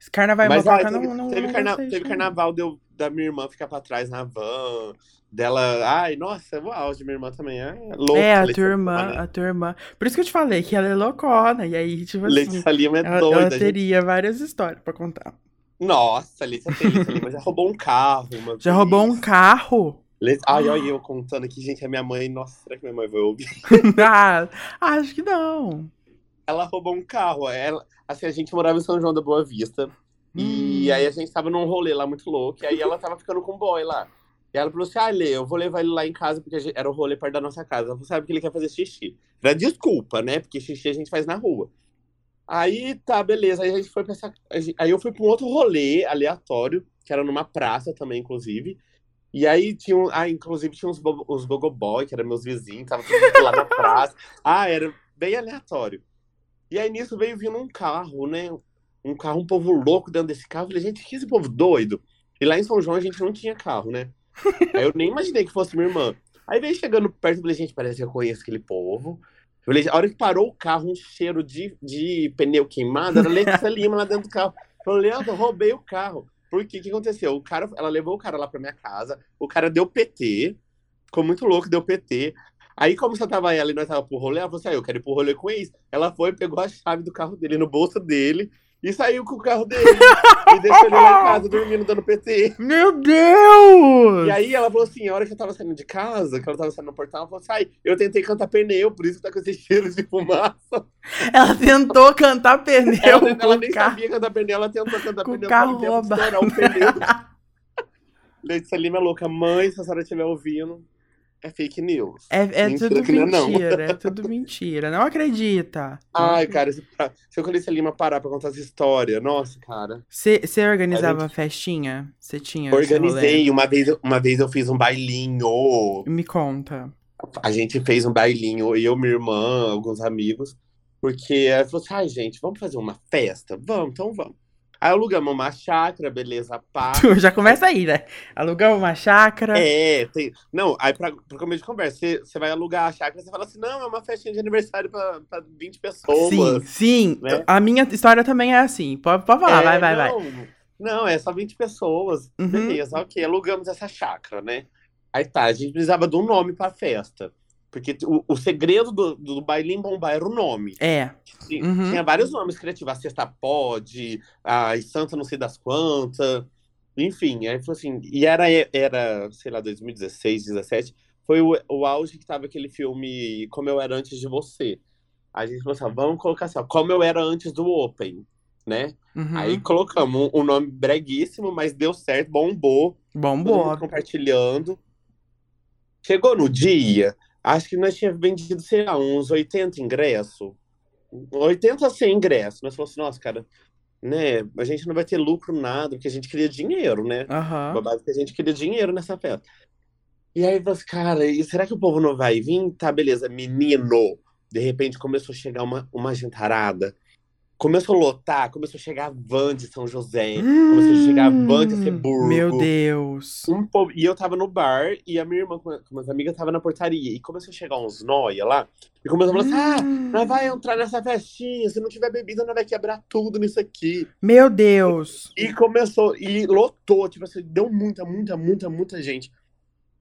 Esse carnaval Mas, ah, teve, não, não, teve, não carna teve carnaval deu, da minha irmã ficar pra trás na van. Dela. Ai, nossa, o auge, minha irmã também é louca. É, a tua irmã, né? a tua irmã. Por isso que eu te falei que ela é loucona. E aí, tipo assim. Letícia Lima é ela, doida. Ela teria gente. várias histórias pra contar. Nossa, Letícia, Letícia Lima já roubou um carro. já vez. roubou um carro? Ai, olha eu contando aqui, gente, a minha mãe. Nossa, será que minha mãe vai ouvir? ah, acho que não. Ela roubou um carro. Ela, assim, a gente morava em São João da Boa Vista. Hum. E aí a gente tava num rolê lá muito louco. E aí ela tava ficando com um boy lá. E ela falou assim: ah, Lê, eu vou levar ele lá em casa, porque gente, era o rolê perto da nossa casa. Ela falou, sabe que ele quer fazer xixi. Era desculpa, né? Porque xixi a gente faz na rua. Aí tá, beleza. Aí a gente foi pensar. Aí eu fui pra um outro rolê aleatório, que era numa praça também, inclusive. E aí tinha, ah, inclusive tinha uns, bo uns gogoboy, que eram meus vizinhos, tava tudo lá na praça. Ah, era bem aleatório. E aí nisso veio vindo um carro, né? Um carro, um povo louco dentro desse carro. Eu falei, gente, que esse povo doido? E lá em São João a gente não tinha carro, né? Aí eu nem imaginei que fosse minha irmã. Aí veio chegando perto e falei, gente, parece que eu conheço aquele povo. Eu falei, a hora que parou o carro, um cheiro de, de pneu queimado, era Letícia Lima lá dentro do carro. Eu falei, Leandro, roubei o carro. Por quê? O que aconteceu? O cara, ela levou o cara lá pra minha casa, o cara deu PT, ficou muito louco, deu PT. Aí, como você tava ela e nós tava pro rolê, ela falou assim: ah, eu quero ir pro rolê com isso. Ela foi, pegou a chave do carro dele no bolso dele e saiu com o carro dele. e deixou ele lá em casa dormindo, dando PT. Meu Deus! E aí ela falou assim: a hora que eu tava saindo de casa, que ela tava saindo no portal, ela falou assim: ai, eu tentei cantar pneu, por isso que tá com esse cheiro de fumaça. Ela tentou cantar pneu. Ela, ela nem carro... sabia cantar pneu, ela tentou cantar com pneu carro rouba. um pneu. Letícia Lima é louca. Mãe, se a senhora estiver ouvindo, é fake news. É, é tudo mentira, não. é tudo mentira. Não acredita. Ai, cara, se, se eu Calice Lima parar pra contar essa história, nossa, cara. Você organizava gente... festinha? Você tinha? Organizei. Uma vez, uma vez eu fiz um bailinho. Me conta. A gente fez um bailinho, eu, minha irmã, alguns amigos. Porque ela falou assim: ai, gente, vamos fazer uma festa? Vamos, então vamos. Aí alugamos uma chácara, beleza, pá. Já começa aí, né? Alugamos uma chácara. É, tem... Não, aí pra, pra começo de conversa, você, vai alugar a chácara, você fala assim, não, é uma festinha de aniversário pra, pra 20 pessoas. Sim, sim. Né? A minha história também é assim. Pode, pode falar, é, vai, vai, não, vai. Não, é só 20 pessoas. Uhum. Beleza, ok, alugamos essa chácara, né? Aí tá, a gente precisava de um nome pra festa. Porque o, o segredo do, do bailinho bombar era o nome. É. Tinha, uhum. tinha vários nomes criativos. A Sexta Pode, a Santa não sei das quantas. Enfim, aí falou assim. E era, era sei lá, 2016, 2017. Foi o, o auge que tava aquele filme Como Eu Era Antes de Você. A gente falou assim: vamos colocar assim, ó, Como Eu Era Antes do Open. Né? Uhum. Aí colocamos um, um, nome breguíssimo, mas deu certo, bombou. Bombou. Compartilhando. Chegou no dia, Acho que nós tínhamos vendido, sei lá, uns 80 ingressos. 80 a 100 ingressos. Nós falamos assim, nossa, cara, né? A gente não vai ter lucro nada, porque a gente queria dinheiro, né? Uhum. base que a gente queria dinheiro nessa festa. E aí, assim, cara, e será que o povo não vai vir? Tá, beleza, menino. De repente começou a chegar uma, uma gentarada começou a lotar, começou a chegar a van de São José, hum, começou a chegar a van de Seburgo. Meu Deus. Um povo, e eu tava no bar, e a minha irmã com umas amigas tava na portaria, e começou a chegar uns noia lá, e começou a falar assim, ah, nós vai entrar nessa festinha, se não tiver bebida, nós vai quebrar tudo nisso aqui. Meu Deus. E começou, e lotou, tipo assim, deu muita, muita, muita, muita gente.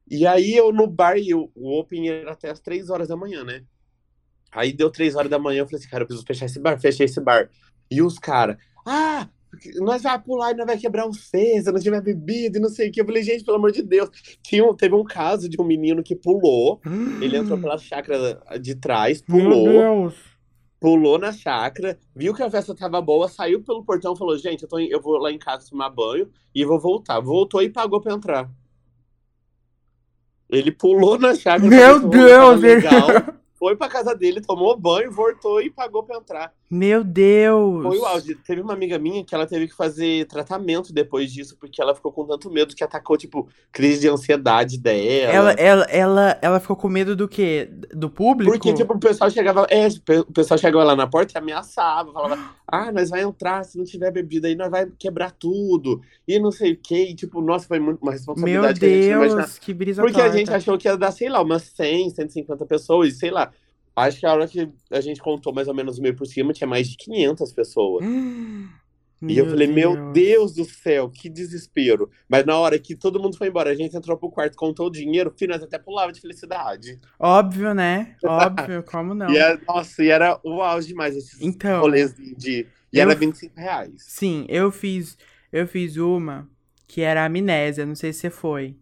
E aí eu no bar, e o Open era até as três horas da manhã, né? Aí deu três horas da manhã, eu falei assim, cara, eu preciso fechar esse bar, fechei esse bar. E os caras, ah, nós vai pular e nós vai quebrar seis, se não tiver bebida e não sei o que. Eu falei, gente, pelo amor de Deus. Tinha, teve um caso de um menino que pulou, ele entrou pela chácara de trás, pulou. pulou na chácara, viu que a festa tava boa, saiu pelo portão falou: Gente, eu, tô eu vou lá em casa tomar banho e vou voltar. Voltou e pagou pra entrar. Ele pulou na chácara. Meu Deus! Legal, foi pra casa dele, tomou banho, voltou e pagou pra entrar. Meu Deus! Foi o auge. Teve uma amiga minha que ela teve que fazer tratamento depois disso, porque ela ficou com tanto medo que atacou, tipo, crise de ansiedade dela. Ela, ela, ela, ela ficou com medo do quê? Do público? Porque, tipo, o pessoal chegava. É, o pessoal chegava lá na porta e ameaçava, falava, ah, nós vai entrar, se não tiver bebida aí, nós vai quebrar tudo. E não sei o quê. E, tipo, nossa, foi muito uma responsabilidade Meu Deus, que a gente não que brisa Porque torta. a gente achou que ia dar, sei lá, umas 100, 150 pessoas, sei lá. Acho que a hora que a gente contou mais ou menos meio por cima, tinha mais de 500 pessoas. e eu falei, meu Deus do céu, que desespero. Mas na hora que todo mundo foi embora, a gente entrou pro quarto, contou o dinheiro, filho, nós até pulava de felicidade. Óbvio, né? Óbvio, como não? E era, nossa, e era o auge demais esses Então, rolês de... de- e eu- era 25 reais. Sim, eu fiz, eu fiz uma que era a amnésia, não sei se você foi.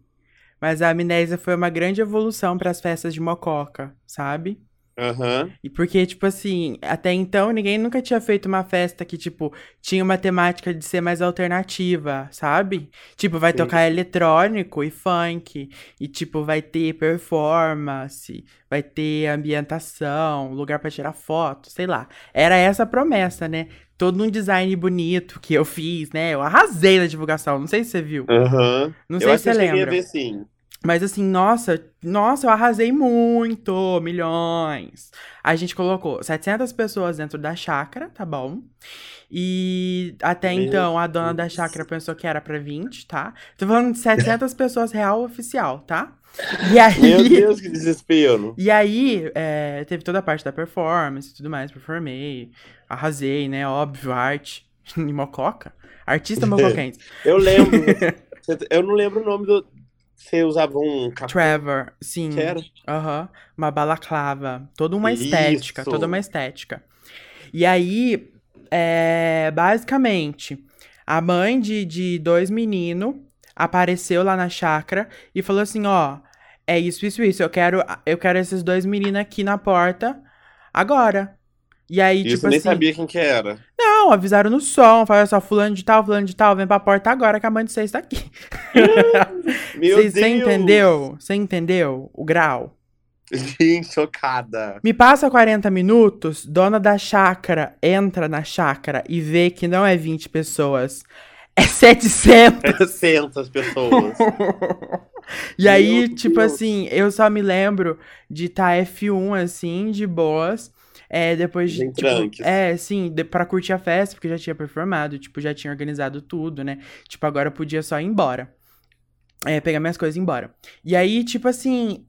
Mas a amnésia foi uma grande evolução para as festas de Mococa, sabe? Aham. E porque, tipo assim, até então ninguém nunca tinha feito uma festa que, tipo, tinha uma temática de ser mais alternativa, sabe? Tipo, vai Sim. tocar eletrônico e funk. E, tipo, vai ter performance, vai ter ambientação, lugar pra tirar foto, sei lá. Era essa a promessa, né? Todo um design bonito que eu fiz, né? Eu arrasei na divulgação, não sei se você viu. Aham. Não Eu sei acho se você eu lembra. ver sim. Mas assim, nossa, nossa, eu arrasei muito, milhões. A gente colocou 700 pessoas dentro da chácara, tá bom? E até Meu então a dona da chácara pensou que era pra 20, tá? Tô falando de 700 pessoas real oficial, tá? E aí, Meu Deus, que desespero. e aí é, teve toda a parte da performance e tudo mais, performei, arrasei, né? Óbvio, arte Mococa. Artista mocoquense. Eu lembro. eu não lembro o nome do. Você usava um capuz Trevor, sim. que era? Uma balaclava. Toda uma Isso. estética, toda uma estética. E aí, é, basicamente, a mãe de, de dois meninos apareceu lá na chácara e falou assim, ó, é isso, isso, isso, eu quero, eu quero esses dois meninos aqui na porta agora. E aí, Isso, tipo nem assim, sabia quem que era. não, avisaram no som, falaram só, fulano de tal, fulano de tal, vem pra porta agora que a mãe de vocês tá aqui. Meu Você Deus! entendeu? Você entendeu o grau? Gente, chocada. Me passa 40 minutos, dona da chácara entra na chácara e vê que não é 20 pessoas, é 700. 700 pessoas. e aí, Meu tipo Deus. assim, eu só me lembro de estar F1 assim, de boas. É, depois de. Tipo, tranques. é, sim, de, pra curtir a festa, porque já tinha performado, tipo, já tinha organizado tudo, né? Tipo, agora eu podia só ir embora. É, pegar minhas coisas e ir embora. E aí, tipo assim,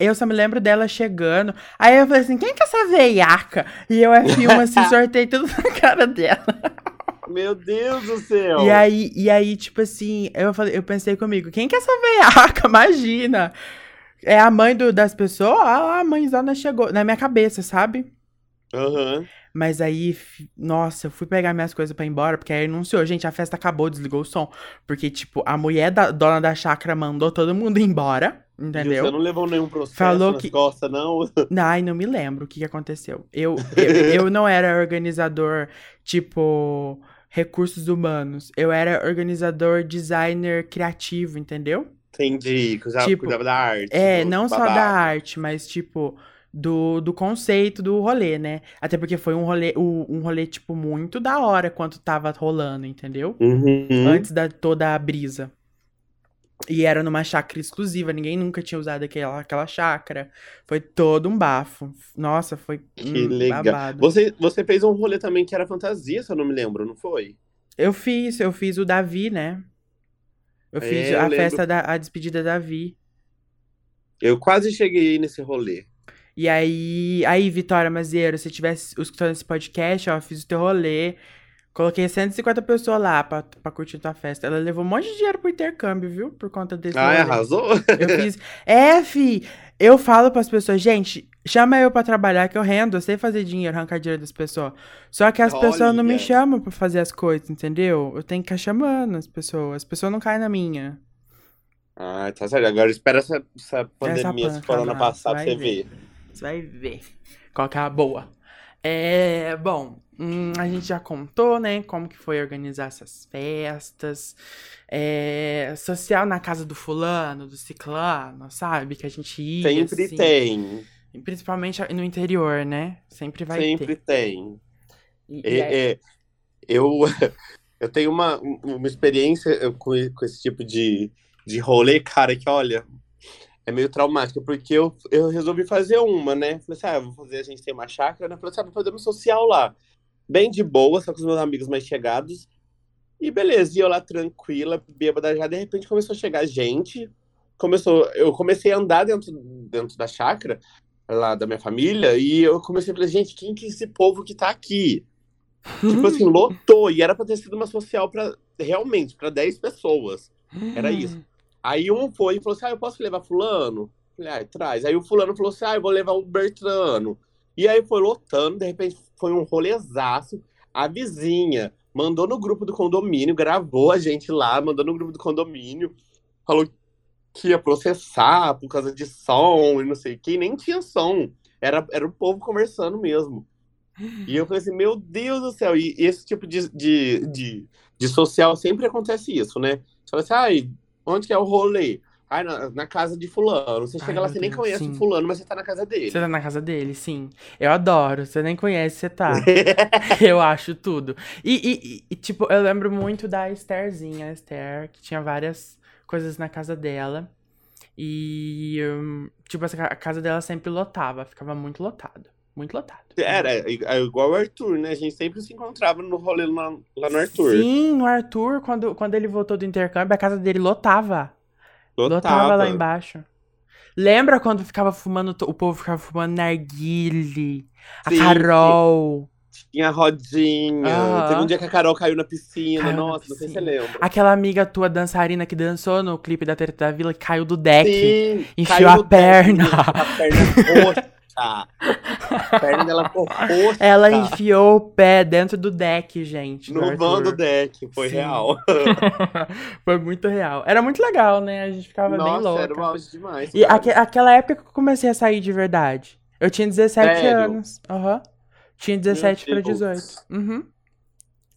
eu só me lembro dela chegando. Aí eu falei assim, quem que é essa veiaca? E eu F1 assim, sortei tudo na cara dela. Meu Deus do céu. E aí, e aí, tipo assim, eu, falei, eu pensei comigo, quem que é essa veiaca? Imagina! É a mãe do- das pessoas? Ah, a mãezona chegou. Na minha cabeça, sabe? Aham. Mas aí, nossa, eu fui pegar minhas coisas pra ir embora, porque aí anunciou, gente, a festa acabou, desligou o som. Porque, tipo, a mulher da dona da chácara mandou todo mundo embora, E Você entendeu? não levou nenhum processo Falou nas que- costas, não? Ai, não me lembro o que, que aconteceu. Eu, eu, eu não era organizador, tipo, recursos humanos. Eu era organizador, designer criativo, entendeu? Entendi. Cuidava, Tipo, cuidava da arte. É, não só babado. da arte, mas, tipo, do, do conceito do rolê, né? Até porque foi um rolê, o- um rolê, tipo, muito da hora quando tava rolando, entendeu? Uhum. Antes da toda a brisa. E era numa chácara exclusiva, ninguém nunca tinha usado aquela, aquela chácara. Foi todo um bafo. Nossa, foi Que um legal. babado. Você, você fez um rolê também que era fantasia, se eu não me lembro, não foi? Eu fiz, eu fiz o Davi, né? Eu É, fiz eu a lembro. festa da a despedida da Davi. Eu quase cheguei nesse rolê. E aí, aí, Vitória Mazeiro, se tivesse escutando esse podcast, ó, fiz o teu rolê. Coloquei 150 pessoas lá pra, pra curtir tua festa. Ela levou um monte de dinheiro pro intercâmbio, viu? Por conta desse Ah, rolê. arrasou? Eu fiz. É, fi, eu falo pras pessoas, gente, chama eu pra trabalhar que eu rendo, eu sei fazer dinheiro, arrancar dinheiro das pessoas. Só que as pessoas não me Olha. chamam pra fazer as coisas, entendeu? Eu tenho que ficar chamando as pessoas. As pessoas não caem na minha. Ah, tá certo. Agora espera essa, essa pandemia, pan esse corona passar pra você ver. ver. Você vai ver qual que é a boa. É, bom, hum, a gente já contou, né, como que foi organizar essas festas. É, social na casa do fulano, do ciclano, sabe? Que a gente ia. Sempre assim, tem. Principalmente no interior, né? Sempre vai Sempre ter. tem. E, e é, eu, eu tenho uma, uma experiência com, com esse tipo de, de rolê, cara, que olha, é meio traumática, porque eu, eu resolvi fazer uma, né? Falei assim, ah, vou fazer, a gente tem uma chácara, né? Falei assim, ah, vou fazer uma social lá. Bem de boa, só com os meus amigos mais chegados. E beleza, e eu lá tranquila, bêbada já, de repente começou a chegar gente. Começou, eu comecei a andar dentro, dentro da chácara, lá da minha família, e eu comecei a falar, gente, quem que é esse povo que tá aqui? tipo assim, lotou, e era pra ter sido uma social para realmente, para 10 pessoas. Era isso. Aí um foi e falou assim: ah, eu posso levar fulano? Falei, ah, traz. Aí o fulano falou assim: ah, eu vou levar o Bertrano. E aí foi lotando, de repente foi um rolezaço. A vizinha mandou no grupo do condomínio, gravou a gente lá, mandou no grupo do condomínio, falou que ia processar por causa de som e não sei o que, nem tinha som. Era, era o povo conversando mesmo. E eu falei assim, meu Deus do céu, e esse tipo de, de, de, de social sempre acontece isso, né? Você fala assim, ai, Onde que é o rolê? Ai, na, na casa de fulano. Você chega Ai, lá, você nem conhece sim. o fulano, mas você tá na casa dele. Você tá na casa dele, sim. Eu adoro. Você nem conhece, você tá. eu acho tudo. E, e, e, tipo, eu lembro muito da Estherzinha, a Esther, que tinha várias coisas na casa dela. E, um, tipo, a casa dela sempre lotava, ficava muito lotado. Muito lotado. Era, é, é igual o Arthur, né? A gente sempre se encontrava no rolê lá, lá no Arthur. Sim, no Arthur, quando, quando ele voltou do intercâmbio, a casa dele lotava. Lotava, lotava lá embaixo. Lembra quando ficava fumando, o povo ficava fumando narguile? A Sim, Carol. Tinha rodinha. Uhum. Teve um dia que a Carol caiu na piscina. Caiu Nossa, na piscina. não sei se você lembra. Aquela amiga tua dançarina que dançou no clipe da Treta da Vila, que caiu do deck. Sim, enfiou a perna. Deck, a perna roxa. A perna dela ficou roxa. Ela enfiou o pé dentro do deck, gente. No vão do deck, foi Sim. real. foi muito real. Era muito legal, né? A gente ficava Nossa, bem louca. era uma demais. E aque, aquela época que eu comecei a sair de verdade. Eu tinha 17 Sério? anos. Aham. Uhum. Tinha 17 para 18. Uhum.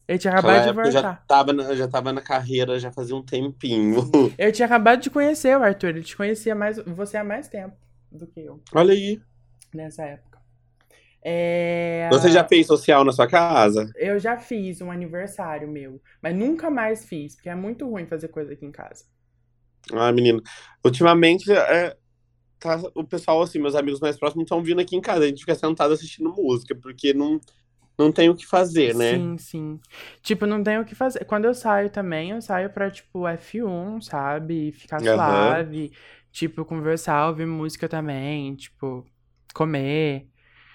Eu tinha acabado de voltar. Já tava, na, já tava na carreira, já fazia um tempinho. Eu tinha acabado de conhecer o Arthur. Ele te conhecia mais, você há mais tempo do que eu. Olha aí nessa época. É... Você já fez social na sua casa? Eu já fiz um aniversário meu, mas nunca mais fiz, porque é muito ruim fazer coisa aqui em casa. Ah, menino. Ultimamente, é, tá, o pessoal, assim, meus amigos mais próximos estão vindo aqui em casa. A gente fica sentado assistindo música, porque não, não tem o que fazer, né? Sim, sim. Tipo, não tem o que fazer. Quando eu saio também, eu saio pra, tipo, F1, sabe? Ficar uhum. suave. Tipo, conversar, ouvir música também. Tipo, comer.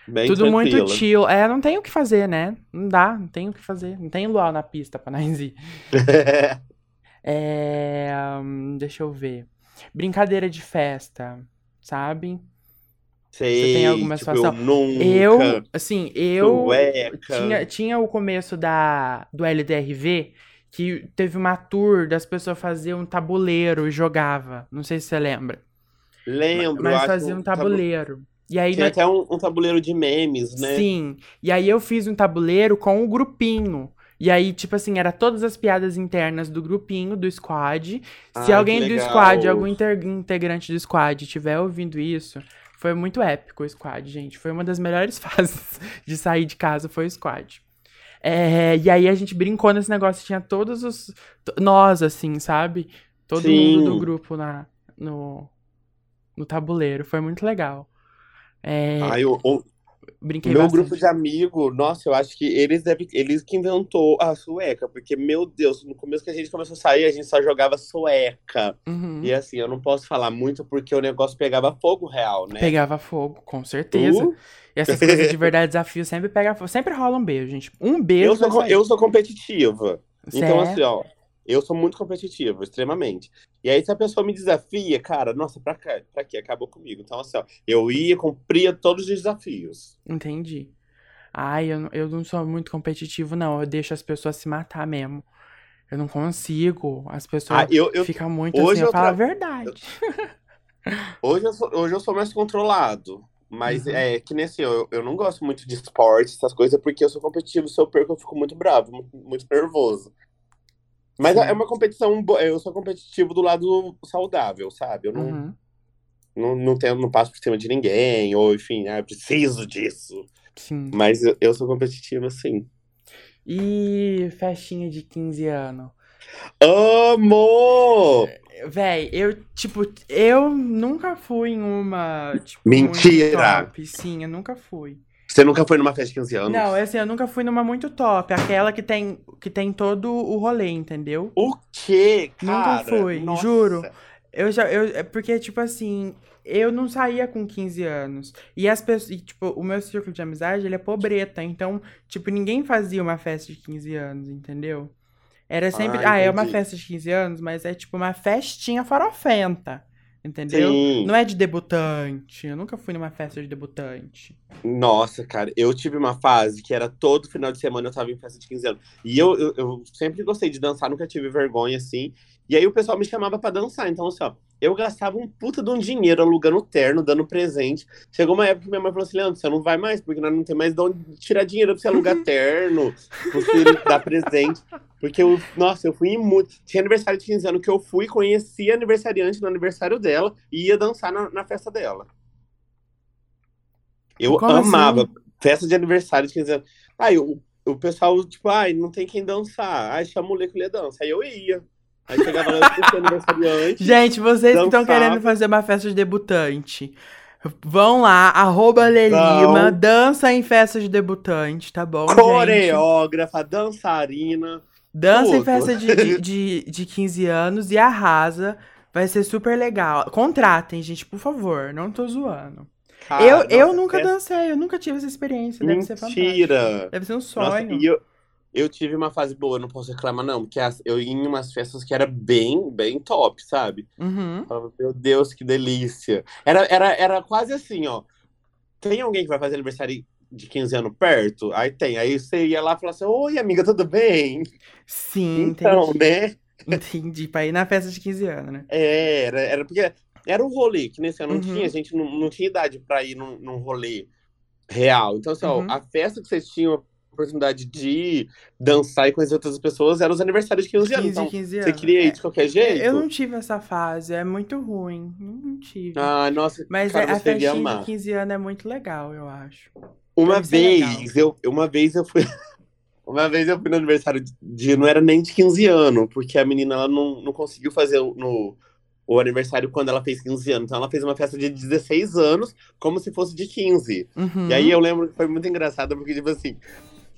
Bem Tudo tranquila. muito chill. É, não tem o que fazer, né? Não dá, não tem o que fazer. Não tem luau na pista pra nós ir. é, deixa eu ver. Brincadeira de festa, sabe? Sei, Você tem alguma tipo, situação? Eu, nunca, eu assim, eu tinha, tinha o começo da do LDRV que teve uma tour das pessoas faziam um tabuleiro e jogava. Não sei se você lembra. Lembro. Mas fazia um tabuleiro. E aí Tem até um, um, tabuleiro de memes, né? Sim. E aí eu fiz um tabuleiro com o um grupinho. E aí, tipo assim, era todas as piadas internas do grupinho, do squad. Se alguém do squad, algum integrante do squad estiver ouvindo isso, foi muito épico o squad, gente. Foi uma das melhores fases de sair de casa, foi o squad. É, e aí a gente brincou nesse negócio, tinha todos os. Nós, assim, sabe? Todo Sim. mundo do grupo na, no, no tabuleiro. Foi muito legal. É... Ai, o, o, Brinquei meu bastante. grupo de amigos, nossa, eu acho que eles devem, eles que inventou a sueca, porque, meu Deus, no começo que a gente começou a sair, a gente só jogava sueca. Uhum. E assim, eu não posso falar muito porque o negócio pegava fogo real, né? Pegava fogo, com certeza. Uh? E essas coisas de verdade desafio sempre pega fogo. Sempre rola um beijo, gente. Um beijo. Eu sou, eu sou competitiva. Certo. Então, assim, ó, eu sou muito competitivo, extremamente. E aí, se a pessoa me desafia, cara, nossa, pra, cá, pra quê? Acabou comigo. Então, assim, ó, eu ia, cumpria todos os desafios. Entendi. Ai, eu, eu não sou muito competitivo, não. Eu deixo as pessoas se matar mesmo. Eu não consigo. As pessoas ah, eu, eu, ficam muito hoje assim, eu, eu falo a verdade. hoje, eu sou, hoje eu sou mais controlado. Mas uhum. é que nem assim, eu, eu não gosto muito de esporte, essas coisas, porque eu sou competitivo. Se eu perco, eu fico muito bravo, muito, muito nervoso. Mas Sim. é uma competição. Eu sou competitivo do lado saudável, sabe? Eu não, uhum. não, não, tenho, não passo por cima de ninguém, ou enfim, ah, preciso disso. Sim. Mas eu, eu sou competitivo, sim. E festinha de 15 anos? Amo! Véi, eu, tipo, eu nunca fui em uma. Tipo, Mentira! Top. Sim, eu nunca fui. Você nunca foi numa festa de 15 anos? Não, assim, eu nunca fui numa muito top. Aquela que tem, que tem todo o rolê, entendeu? O quê, cara? Nunca fui, Nossa. juro. Eu já, eu, é porque, tipo assim, eu não saía com 15 anos. E as pessoas, e, tipo, o meu círculo de amizade, ele é pobreta. Então, tipo, ninguém fazia uma festa de 15 anos, entendeu? Era sempre. Ah, ah é uma festa de 15 anos, mas é tipo uma festinha farofenta. Entendeu? Sim. Não é de debutante. Eu nunca fui numa festa de debutante. Nossa, cara, eu tive uma fase que era todo final de semana eu tava em festa de 15 anos. E eu, eu, eu sempre gostei de dançar, nunca tive vergonha assim. E aí o pessoal me chamava para dançar. Então, assim, ó, eu gastava um puta de um dinheiro alugando terno, dando presente. Chegou uma época que minha mãe falou assim: Leandro, você não vai mais, porque nós não tem mais de onde tirar dinheiro pra você alugar terno, pra você dar presente. Porque eu, nossa, eu fui em muito. Tinha aniversário de 15 anos que eu fui, conheci a aniversariante no aniversário dela e ia dançar na, na festa dela. Eu Como amava assim? festa de aniversário de 15 anos. Aí o, o pessoal, tipo, ai, não tem quem dançar. Ai, chama o moleque que dança. Aí eu ia. Aí chegava lá, eu aniversariante. Gente, vocês dançava. que estão querendo fazer uma festa de debutante. Vão lá, arroba Lelima, dança em festa de debutante, tá bom? Coreógrafa, gente? dançarina. Dança em festa de, de, de, de 15 anos e arrasa. Vai ser super legal. Contratem, gente, por favor. Não tô zoando. Cara, eu, nossa, eu nunca é... dancei, eu nunca tive essa experiência. Deve Mentira. ser fantástico. Deve ser um sonho. Nossa, eu, eu tive uma fase boa, não posso reclamar, não. Porque eu ia em umas festas que era bem, bem top, sabe? Uhum. Falava, meu Deus, que delícia. Era, era, era quase assim, ó. Tem alguém que vai fazer aniversário de 15 anos perto? Aí tem. Aí você ia lá e falava assim: Oi, amiga, tudo bem? Sim, então, entendi. né? Entendi, pra ir na festa de 15 anos, né? É, era, era porque era um rolê, que nesse ano uhum. não tinha, a gente não, não tinha idade pra ir num, num rolê real. Então, assim, uhum. ó, a festa que vocês tinham oportunidade de dançar e conhecer outras pessoas eram os aniversários de 15, 15 anos. Então, 15 anos. Você queria ir é. de qualquer jeito? Eu não tive essa fase, é muito ruim. Não tive. Ah, nossa, Mas cara, a festinha de 15 anos é muito legal, eu acho. Uma vez, eu, uma vez eu fui. Uma vez eu fui no aniversário de. Não era nem de 15 anos, porque a menina ela não, não conseguiu fazer no, o aniversário quando ela fez 15 anos. Então ela fez uma festa de 16 anos, como se fosse de 15. Uhum. E aí eu lembro que foi muito engraçado, porque, tipo assim,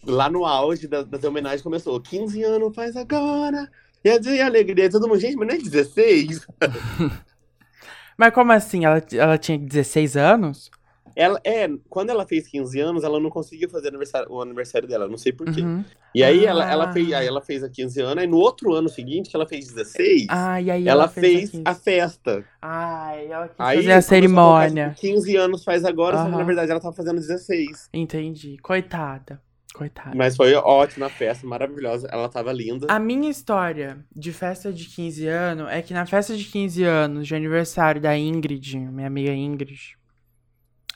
lá no auge das, das homenagens começou 15 anos faz agora. E a, a alegria, todo mundo, gente, mas não é 16? mas como assim? Ela, ela tinha 16 anos? Ela, é, quando ela fez 15 anos, ela não conseguiu fazer aniversário, o aniversário dela, não sei porquê. Uhum. E aí, ah. ela, ela, fez, aí ela fez a 15 anos, e no outro ano seguinte, que ela fez 16, ah, e aí ela, ela fez, fez a, festa. Ai, ela quis aí, fazer a cerimônia. A 15 anos faz agora, uhum. só que na verdade ela tava fazendo 16. Entendi. Coitada. Coitada. Mas foi ótima a festa, maravilhosa. Ela tava linda. A minha história de festa de 15 anos é que na festa de 15 anos, de aniversário da Ingrid, minha amiga Ingrid,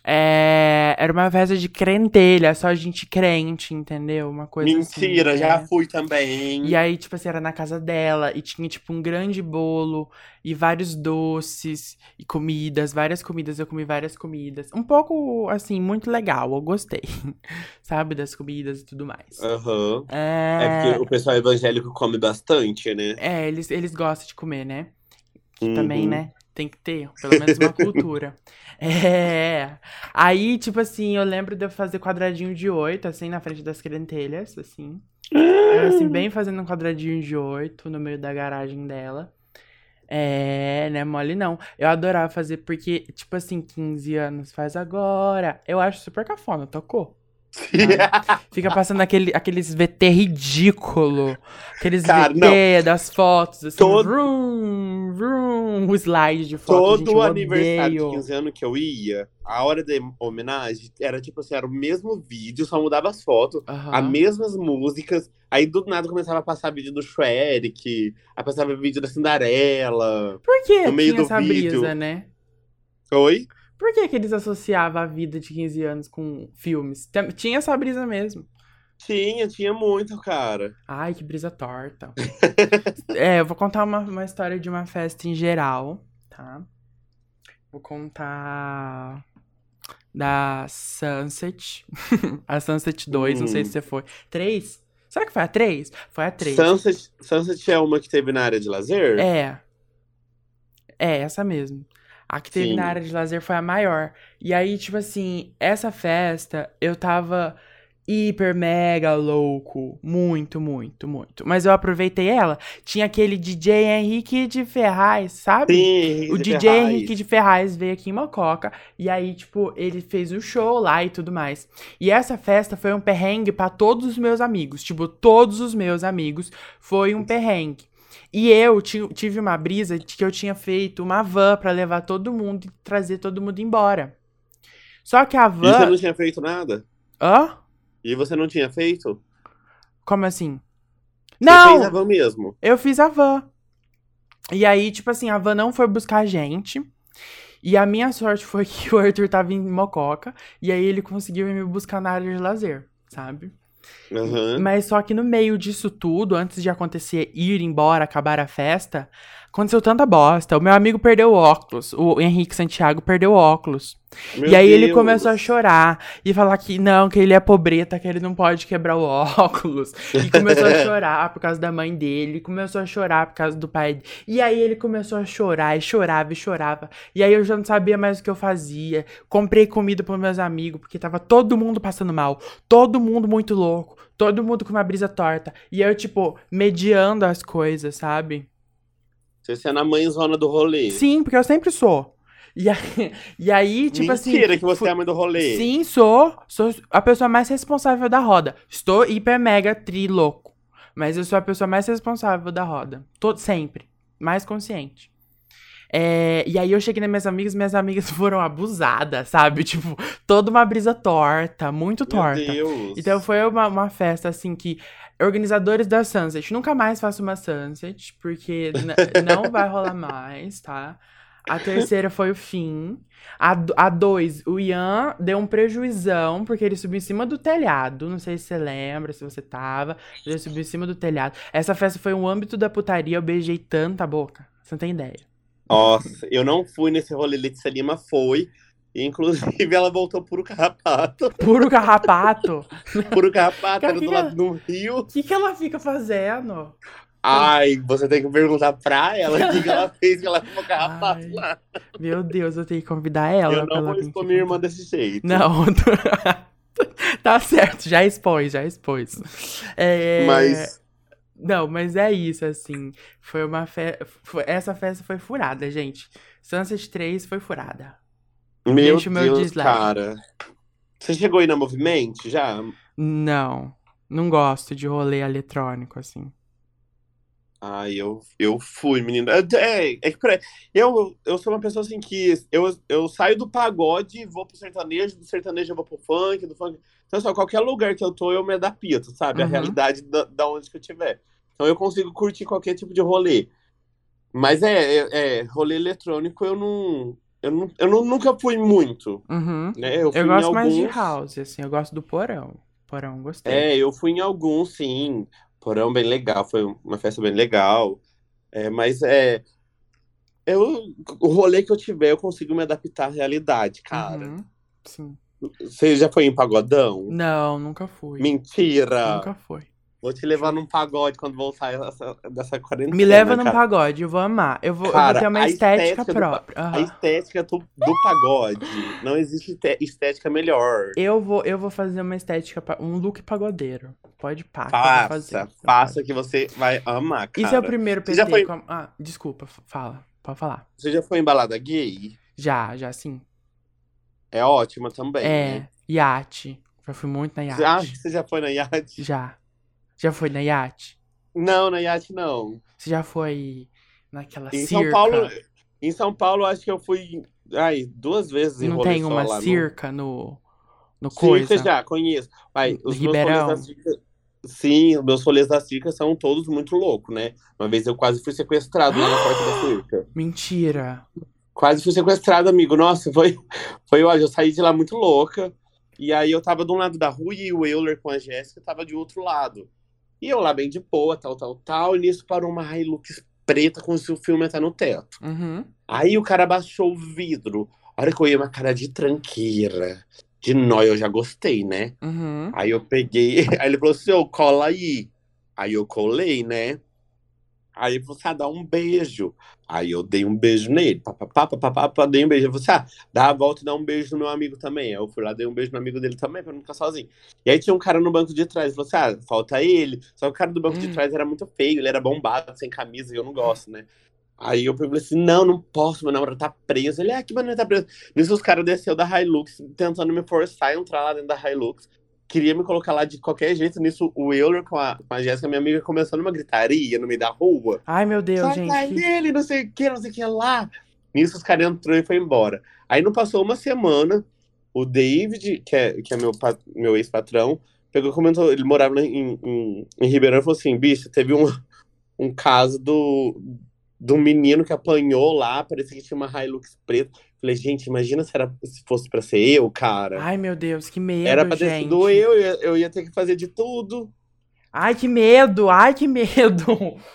é, era uma festa de crentelha, só gente crente, entendeu? Uma coisa Mentira, assim, já é. fui também. E aí, tipo assim, era na casa dela e tinha, tipo, um grande bolo e vários doces e comidas, várias comidas. Eu comi várias comidas. Um pouco, assim, muito legal, eu gostei. Sabe, das comidas e tudo mais. Aham. Uhum. É... é porque o pessoal evangélico come bastante, né? É, eles, eles gostam de comer, né? Uhum. Também, né? Tem que ter, pelo menos uma cultura. É. Aí, tipo assim, eu lembro de eu fazer quadradinho de oito, assim, na frente das crentelhas, assim. Eu, assim, bem fazendo um quadradinho de oito no meio da garagem dela. É, né, mole não. Eu adorava fazer porque, tipo assim, 15 anos faz agora. Eu acho super cafona, tocou. Fica passando aquele, aqueles VT ridículo. Aqueles Cara, VT não. das fotos, assim. Todo... Vroom, vroom, o slide de foto. Todo gente, aniversário de 15 anos que eu ia, a hora da homenagem era tipo assim, era o mesmo vídeo, só mudava as fotos, uhum. as mesmas músicas. Aí do nada começava a passar vídeo do Shrek, aí passava vídeo da Cinderela. Por que no meio do essa vídeo. brisa, né? Oi? Por que, que eles associavam a vida de 15 anos com filmes? Tinha essa brisa mesmo. Tinha, tinha muito, cara. Ai, que brisa torta. é, eu vou contar uma, uma história de uma festa em geral, tá? Vou contar da Sunset. a Sunset 2, hum. não sei se hum. você foi. 3? Será que foi a 3? Foi a 3. Sunset, Sunset é uma que teve na área de lazer? É. É, essa mesmo. A que teve Sim. na área de lazer foi a maior. E aí, tipo assim, essa festa, eu tava hiper mega louco. Muito, muito, muito. Mas eu aproveitei ela. Tinha aquele DJ Henrique de Ferraz, sabe? Sim, o DJ Ferraz. Henrique de Ferraz veio aqui em Mococa. E aí, tipo, ele fez o show lá e tudo mais. E essa festa foi um perrengue para todos os meus amigos. Tipo, todos os meus amigos foi um perrengue. E eu tive uma brisa de que eu tinha feito uma van para levar todo mundo e trazer todo mundo embora. Só que a van. E você não tinha feito nada? Hã? E você não tinha feito? Como assim? Você não! fez a van mesmo. Eu fiz a van. E aí, tipo assim, a van não foi buscar a gente. E a minha sorte foi que o Arthur tava em Mococa. E aí ele conseguiu me buscar na área de lazer, sabe? Uhum. Mas só que no meio disso tudo, antes de acontecer ir embora, acabar a festa, aconteceu tanta bosta. O meu amigo perdeu o óculos. O Henrique Santiago perdeu o óculos. Meu e aí Deus. ele começou a chorar e falar que não, que ele é pobreta, que ele não pode quebrar o óculos. E começou a chorar por causa da mãe dele, começou a chorar por causa do pai. E aí ele começou a chorar e chorava e chorava. E aí eu já não sabia mais o que eu fazia. Comprei comida para meus amigos, porque tava todo mundo passando mal, todo mundo muito louco, todo mundo com uma brisa torta. E eu, tipo, mediando as coisas, sabe? Você é na mãezona do rolê. Sim, porque eu sempre sou. E aí, e aí tipo Mentira assim. Mentira que você fui... é a mãe do rolê. Sim, sou. Sou a pessoa mais responsável da roda. Estou hiper mega tri louco. Mas eu sou a pessoa mais responsável da roda. Todo, sempre. Mais consciente. É, e aí eu cheguei nas minhas amigas, minhas amigas foram abusadas, sabe? Tipo, toda uma brisa torta, muito torta. Meu Deus. Então foi uma, uma festa, assim, que Organizadores da Sunset, nunca mais faço uma Sunset, porque não vai rolar mais, tá? A terceira foi o fim. A, a dois, o Ian deu um prejuizão, porque ele subiu em cima do telhado. Não sei se você lembra, se você tava. Ele subiu em cima do telhado. Essa festa foi um âmbito da putaria, eu beijei tanta boca. Você não tem ideia. Nossa, eu não fui nesse rolê. Letícia Lima foi. Inclusive, ela voltou puro carrapato. Puro carrapato? puro carrapato, era do lado do rio. O que, que ela fica fazendo? Ai, você tem que perguntar pra ela o que, que ela fez que ela ficou carrapato Ai, lá. Meu Deus, eu tenho que convidar ela. Eu não vou expor minha irmã desse jeito. Não, tá certo, já expôs, já expôs. É... Mas. Não, mas é isso, assim. Foi uma festa. Essa festa foi furada, gente. Sunset 3 foi furada. Meu Deixa Deus, dislike. cara. Você chegou aí na Movimento já? Não. Não gosto de rolê eletrônico, assim. Ai, eu, eu fui, menina. É, é que pra, eu, eu sou uma pessoa assim que eu, eu saio do pagode e vou pro sertanejo, do sertanejo eu vou pro funk, do funk. Então, só qualquer lugar que eu tô, eu me adapto, sabe? Uhum. A realidade da, da onde que eu tiver. Então eu consigo curtir qualquer tipo de rolê. Mas é, é, é rolê eletrônico eu não. Eu, não, eu não, nunca fui muito. Uhum. Né? Eu, eu gosto alguns... mais de house, assim, eu gosto do porão. Porão, gostei. É, eu fui em alguns, sim. Porão bem legal, foi uma festa bem legal. É, mas é. Eu, o rolê que eu tiver, eu consigo me adaptar à realidade, cara. Uhum. Sim. Você já foi em pagodão? Não, nunca fui. Mentira! Nunca foi. Vou te levar num pagode quando voltar dessa, dessa quarentena. Me leva num pagode, eu vou amar. Eu vou, cara, eu vou ter uma estética, estética própria. Do, uhum. A estética do, do, pagode. Não existe estética melhor. Eu vou, eu vou fazer uma estética, um look pagodeiro. Pode pá. Faça, fazer, faça que você vai amar, cara. Isso é o primeiro PT. já foi... Com... Ah, desculpa, fala. Pode falar. Você já foi em balada gay? Já, já sim. É ótima também. É, né? iate. Já fui muito na iate. Ah, você já foi na iate? Já. Já foi na iate? Não, na iate não. Você já foi naquela em circa? São Paulo, em São Paulo, acho que eu fui ai, duas vezes em Não tem uma lá, circa no, no circa coisa? já, conheço. Ai, os Ribeirão? Meus circa, sim, os meus rolês da circa são todos muito loucos, né? Uma vez eu quase fui sequestrado na porta da circa. Mentira. Quase fui sequestrado, amigo. Nossa, foi, foi. Eu saí de lá muito louca. E aí eu tava de um lado da rua e o Euler com a Jéssica tava de outro lado. E eu lá bem de boa, tal, tal, tal. E nisso parou uma Hilux preta com o filme tá no teto. Uhum. Aí o cara baixou o vidro. A hora que eu ia, uma cara de tranqueira. De nóia, eu já gostei, né? Uhum. Aí eu peguei. Aí ele falou assim: ô, cola aí. Aí eu colei, né? Aí você ah, dá um beijo. Aí eu dei um beijo nele. Papapá, papapá, dei um beijo. Você ah, dá a volta e dá um beijo no meu amigo também. Aí eu fui lá, dei um beijo no amigo dele também, pra não ficar sozinho. E aí tinha um cara no banco de trás. Falou assim: ah, falta ele. Só que o cara do banco hum. de trás era muito feio, ele era bombado, sem camisa, e eu não gosto, né? Aí eu falei assim: não, não posso, meu namorado tá preso. Ele, ah, que maneiro tá preso. Nisso os caras desceu da Hilux, tentando me forçar a entrar lá dentro da Hilux queria me colocar lá de qualquer jeito. Nisso, o Euler com a, com a Jéssica, minha amiga, começando uma gritaria no meio da rua. Ai, meu Deus, Sai gente. Sai dele, não sei o que, não sei o que lá. Nisso, os caras entrou e foi embora. Aí não passou uma semana, o David, que é, que é meu, meu ex-patrão, pegou e comentou, ele morava em, em, em Ribeirão e falou assim, bicho, teve um, um caso do, do menino que apanhou lá, parecia que tinha uma Hilux preta. Falei, gente, imagina se, era, se fosse pra ser eu, cara. Ai, meu Deus, que medo, Era pra ter sido eu, eu ia, eu ia ter que fazer de tudo. Ai, que medo! Ai, que medo!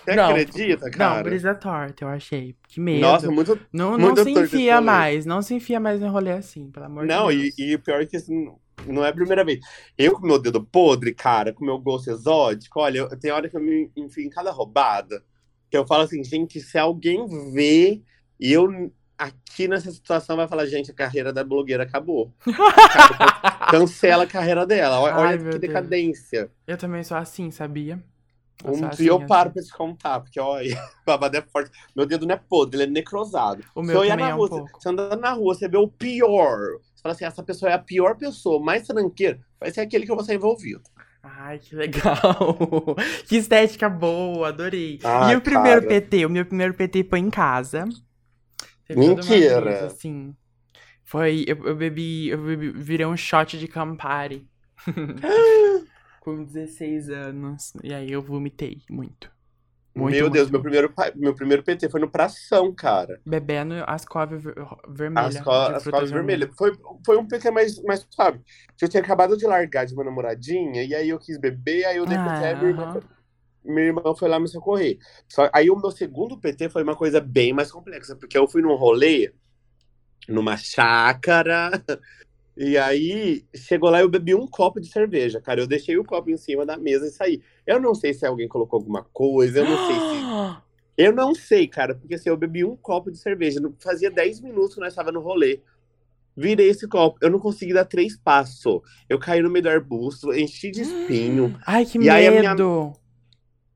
Você não, acredita, cara? Não, brisa torta, eu achei. Que medo. Nossa, muito. Não, muito não se enfia mais. Não se enfia mais no rolê assim, pelo amor não, de Deus. Não, e, o pior é que assim, não é a primeira vez. Eu com meu dedo podre, cara, com meu gosto exótico, olha, eu, tem hora que eu me enfio em cada roubada. Que eu falo assim, gente, se alguém vê e eu aqui nessa situação vai falar, gente, a carreira da blogueira acabou. Cancela a carreira dela. Olha, Ai, que decadência. Eu também sou assim, sabia? Eu um assim, dia eu paro assim. pra te contar, porque olha, o babado é forte. Meu dedo não é podre, ele é necrosado. O meu também é um rua, pouco. Você anda na rua, você vê o pior. Você fala assim, essa pessoa é a pior pessoa, mais tranqueira, vai ser aquele que eu vou ser envolvido. Ai, que legal! que estética boa, adorei. Ah, e o primeiro PT? O meu primeiro PT foi em casa. Mentira! Vez, assim. Foi. Eu, eu, bebi. Eu bebi, virei um shot de Campari. Com 16 anos. E aí eu vomitei muito. Muito, meu Deus, meu primeiro, meu primeiro PT foi no Pração, cara. Bebendo as coves vermelhas. As, co as coves vermelhas. Foi, foi um PT mais, mais suave. Eu tinha acabado de largar de uma namoradinha, e aí eu quis beber, aí eu dei ah, PT, minha irmã, minha irmã foi lá me socorrer. Só, aí o meu segundo PT foi uma coisa bem mais complexa, porque eu fui num rolê, numa chácara, e aí chegou lá e eu bebi um copo de cerveja, cara. Eu deixei o copo em cima da mesa e saí. Eu não sei se alguém colocou alguma coisa, eu não sei se. Eu não sei, cara, porque assim, eu bebi um copo de cerveja. Fazia 10 minutos que nós estávamos no rolê. Virei esse copo. Eu não consegui dar três passos. Eu caí no meio do arbusto, enchi de espinho. Ai, que e medo! Aí a minha,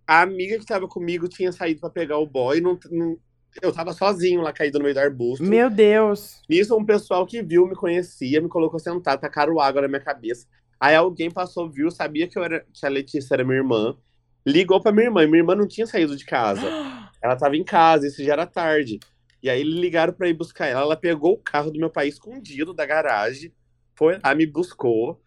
a amiga que tava comigo tinha saído para pegar o boy, não, não, eu tava sozinho lá caído no meio do arbusto. Meu Deus! Isso um pessoal que viu, me conhecia, me colocou sentado, tacaram água na minha cabeça. Aí alguém passou, viu, sabia que, eu era, que a Letícia era minha irmã, ligou pra minha irmã, e minha irmã não tinha saído de casa. ela tava em casa, isso já era tarde. E aí ligaram para ir buscar ela. Ela pegou o carro do meu pai escondido da garagem, foi lá, me buscou.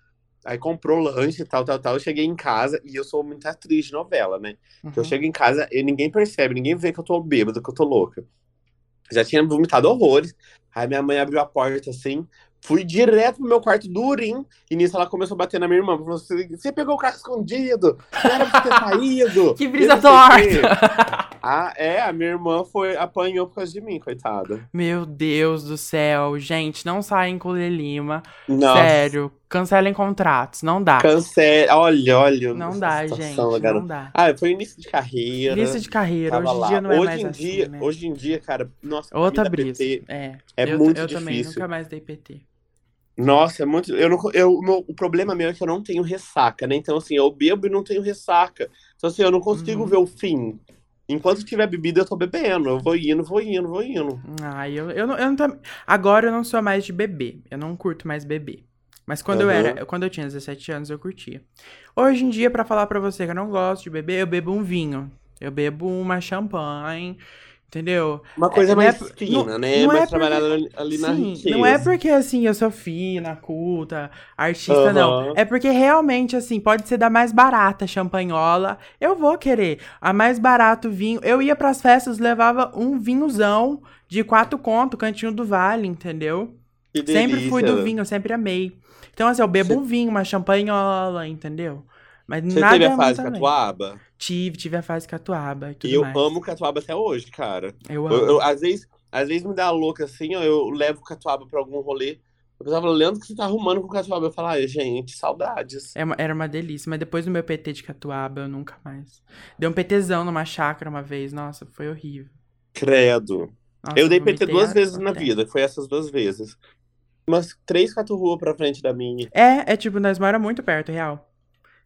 Aí comprou lanche e tal, tal, tal. Eu cheguei em casa e eu sou muito atriz de novela, né? Uhum. Eu chego em casa e ninguém percebe, ninguém vê que eu tô bêbado, que eu tô louca. Já tinha vomitado horrores. Aí minha mãe abriu a porta assim, fui direto pro meu quarto durinho. E nisso ela começou a bater na minha irmã. Falou assim: você pegou o carro escondido, não era pra ter saído. que brisa torta! Ah, é, a minha irmã foi, apanhou por causa de mim, coitada. Meu Deus do céu, gente, não saem com o Lima. Sério, cancelem contratos, não dá. Cancela, olha, olha. Não dá, gente, não dá. Ah, foi início de carreira. Início de carreira, hoje em dia não é hoje mais em assim, dia, né? Hoje em dia, cara, nossa, Outra brisa, PT é. É eu, muito eu difícil. Eu também nunca mais dei PT. Nossa, é muito. Eu não, eu, meu, o problema meu é que eu não tenho ressaca, né? Então, assim, eu bebo e não tenho ressaca. Então, assim, eu não consigo uhum. ver o fim. Enquanto tiver bebida, eu tô bebendo. Eu vou indo, vou indo, vou indo. Ah, eu, eu, não, eu não tô... Agora eu não sou mais de beber. Eu não curto mais beber. Mas quando uhum. eu era, quando eu tinha 17 anos, eu curtia. Hoje em dia, para falar para você que eu não gosto de beber, eu bebo um vinho. Eu bebo uma champanhe Entendeu? Uma coisa é, mais é, fina, não, né? Não mais é trabalhada ali na sim, riqueza. Não é porque, assim, eu sou fina, culta, artista, uhum. não. É porque realmente, assim, pode ser da mais barata champanhola. Eu vou querer. A mais barato vinho. Eu ia pras festas, levava um vinhozão de quatro conto, cantinho do vale, entendeu? Que sempre fui do vinho, sempre amei. Então, assim, eu bebo Você... um vinho, uma champanhola, entendeu? Mas Você nada teve a fase catuaba? Tive, tive a fase catuaba. E, e eu mais. amo catuaba até hoje, cara. Eu amo. Eu, eu, às, vezes, às vezes me dá louca assim, ó, eu levo catuaba pra algum rolê. Eu pensava, Leandro, que você tá arrumando com catuaba. Eu falo, ai, gente, saudades. É uma, era uma delícia, mas depois do meu PT de catuaba, eu nunca mais. Deu um PTzão numa chácara uma vez, nossa, foi horrível. Credo. Nossa, eu dei PT duas vezes na vida, foi essas duas vezes. Umas três, quatro ruas pra frente da minha. É, é tipo, nós mora muito perto, real.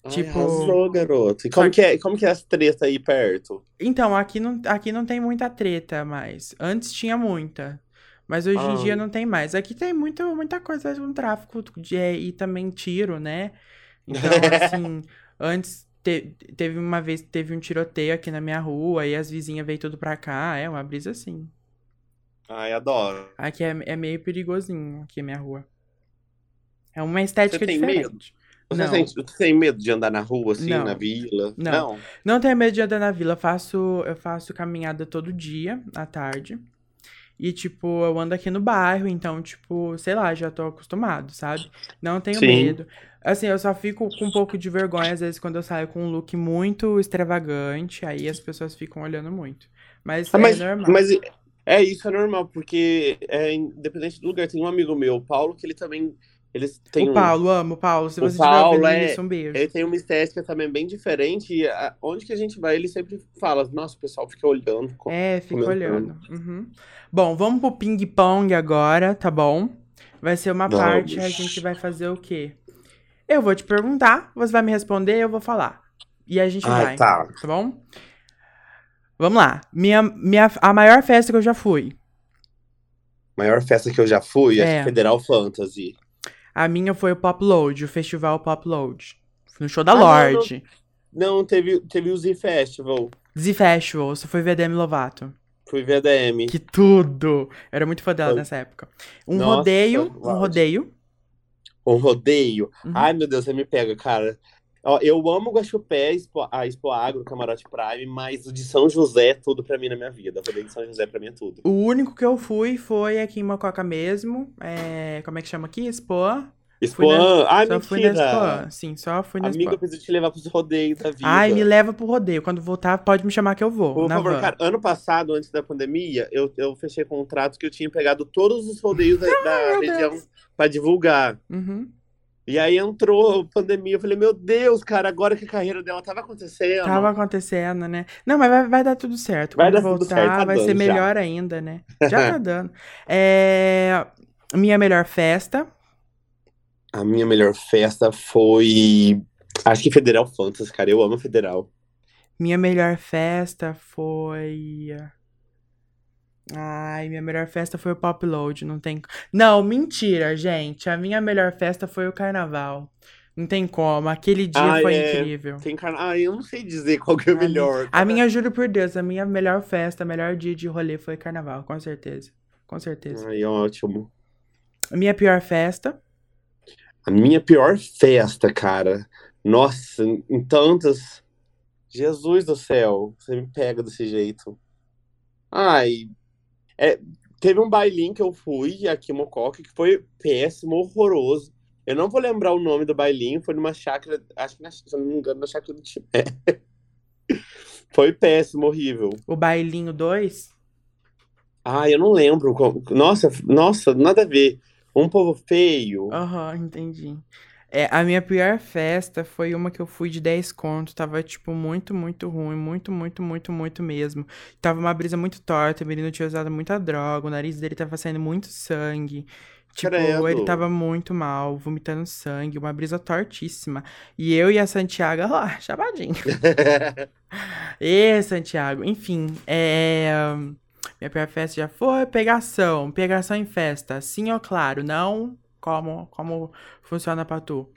Ai, tipo. Arrasou, garoto. E como, que é, como que é as tretas aí perto? Então, aqui não, aqui não tem muita treta mais. Antes tinha muita. Mas hoje ah. em dia não tem mais. Aqui tem muita, muita coisa com tráfico de, e também tiro, né? Então, assim, antes te, teve uma vez teve um tiroteio aqui na minha rua e as vizinhas veio tudo pra cá. É uma brisa assim. Ai, adoro. Aqui é, é meio perigosinho, aqui a minha rua. É uma estética Você tem diferente. Medo? Você, você tem medo de andar na rua, assim, não. na vila? Não. não. Não tenho medo de andar na vila. Eu faço, eu faço caminhada todo dia, à tarde. E, tipo, eu ando aqui no bairro, então, tipo, sei lá, já tô acostumado, sabe? Não tenho Sim. medo. Assim, eu só fico com um pouco de vergonha, às vezes, quando eu saio com um look muito extravagante, aí as pessoas ficam olhando muito. Mas, ah, é mas é normal. Mas é isso, é normal, porque é, independente do lugar, tem um amigo meu, o Paulo, que ele também. Eles têm o Paulo, um... amo o Paulo. Se o você Paulo é... isso, um beijo. Ele tem uma estética também bem diferente. E a... onde que a gente vai, ele sempre fala, nossa, o pessoal fica olhando. É, fica olhando. Uhum. Bom, vamos pro ping-pong agora, tá bom? Vai ser uma vamos. parte, a gente vai fazer o quê? Eu vou te perguntar, você vai me responder, eu vou falar. E a gente Ai, vai. Tá. tá bom? Vamos lá. Minha, minha, a maior festa que eu já fui. Maior festa que eu já fui é, é Federal Fantasy. A minha foi o Pop Load, o festival Pop Load. No show da ah, Lorde. Não, não, teve, teve o Z Festival. Z Festival, você foi ver Demi Lovato. Fui ver a DM. Que tudo! era muito fã dela foi. nessa época. Um Nossa, rodeio, um rodeio. Um rodeio. Uhum. Ai, meu Deus, você me pega, cara. Ó, eu amo o Guaxupé, a Expo Agro, Camarote Prime, mas o de São José é tudo pra mim na minha vida. O de São José pra mim é tudo. O único que eu fui foi aqui em Mococa mesmo. É... Como é que chama aqui? Expo. Expo? Na... Ai, só mentira. fui na Expo. Sim, só fui na Amiga, Expo. eu preciso te levar pros rodeios da vida. Ai, me leva pro rodeio. Quando voltar, pode me chamar que eu vou. Por favor, van. cara. Ano passado, antes da pandemia, eu, eu fechei contrato que eu tinha pegado todos os rodeios da, da região Deus. pra divulgar. Uhum. E aí entrou a pandemia, eu falei, meu Deus, cara, agora que a carreira dela tava acontecendo. Tava acontecendo, né? Não, mas vai, vai dar tudo certo. Vai Quando dar voltar, tudo certo, tá vai ser melhor já. ainda, né? Já tá dando. É... Minha melhor festa. A minha melhor festa foi. Acho que Federal Fantasy, cara. Eu amo Federal. Minha melhor festa foi. Ai, minha melhor festa foi o Pop Load, não tem. Não, mentira, gente. A minha melhor festa foi o carnaval. Não tem como. Aquele dia ah, foi é... incrível. Tem carna... Ah, eu não sei dizer qual que é o melhor. A minha, juro por Deus, a minha melhor festa, melhor dia de rolê foi carnaval, com certeza. Com certeza. Ai, ótimo. A minha pior festa. A minha pior festa, cara. Nossa, em tantas. Jesus do céu, você me pega desse jeito. Ai, é, teve um bailinho que eu fui aqui em Mococa que foi péssimo, horroroso. Eu não vou lembrar o nome do bailinho, foi numa chácara, acho que, na, se eu não me engano, na chácara do Timé. foi péssimo, horrível. O bailinho 2? Ah, eu não lembro. Nossa, nossa, nada a ver. Um povo feio. Aham, uhum, entendi. É, a minha pior festa foi uma que eu fui de 10 conto. Tava, tipo, muito, muito ruim. Muito, muito, muito, muito mesmo. Tava uma brisa muito torta. O menino tinha usado muita droga. O nariz dele tava saindo muito sangue. Tipo, Credo. ele tava muito mal, vomitando sangue, uma brisa tortíssima. E eu e a Santiago lá, chapadinho. e Santiago, enfim, é. Minha pior festa já foi pegação. Pegação em festa. Sim ou claro? Não como, como funciona pra tu?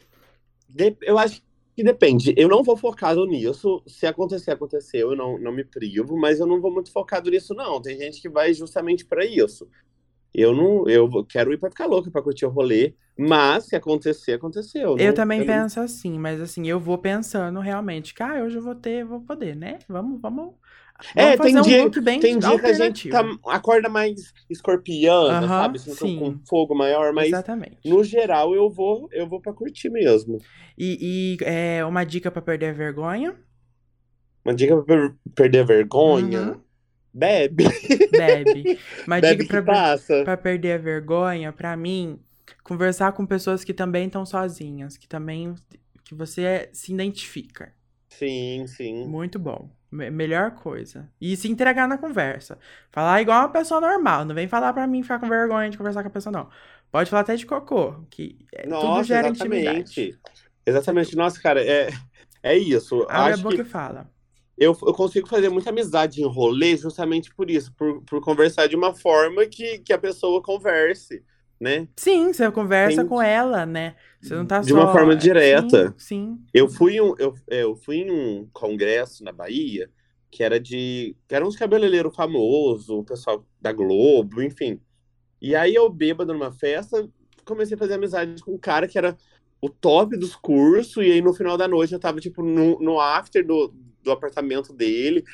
Eu acho que depende. Eu não vou focado nisso. Se acontecer, aconteceu. Eu não, não me privo, mas eu não vou muito focado nisso, não. Tem gente que vai justamente para isso. Eu não, eu quero ir para ficar louca, para curtir o rolê, mas se acontecer, aconteceu. Eu não, também eu penso não... assim, mas assim, eu vou pensando realmente, que ah, hoje eu vou ter, vou poder, né? Vamos, vamos é, tem, um dia, tem dia que a gente tá, acorda mais escorpiana, uhum, sabe? Assim, com fogo maior, mas Exatamente. no geral eu vou eu vou pra curtir mesmo. E, e é, uma dica pra perder a vergonha? Uma dica pra perder a vergonha? Uhum. Bebe. Bebe. Uma Bebe dica pra perder a vergonha, pra mim, conversar com pessoas que também estão sozinhas, que também que você se identifica. Sim, sim. Muito bom. Melhor coisa. E se entregar na conversa. Falar igual uma pessoa normal. Não vem falar pra mim ficar com vergonha de conversar com a pessoa, não. Pode falar até de cocô, que é, Nossa, tudo gera exatamente. intimidade. Exatamente. Nossa, cara, é, é isso. Abre Acho a boca que... e fala. Eu, eu consigo fazer muita amizade em rolê justamente por isso, por, por conversar de uma forma que, que a pessoa converse né? Sim, você conversa Tem... com ela, né? Você não tá de só... uma forma direta. Sim, sim. Eu fui um, eu, é, eu fui em um congresso na Bahia que era de que era uns cabeleireiros famosos, o pessoal da Globo, enfim. E aí eu bêbado numa festa, comecei a fazer amizade com um cara que era o top dos cursos, e aí no final da noite eu tava, tipo, no, no after do, do apartamento dele.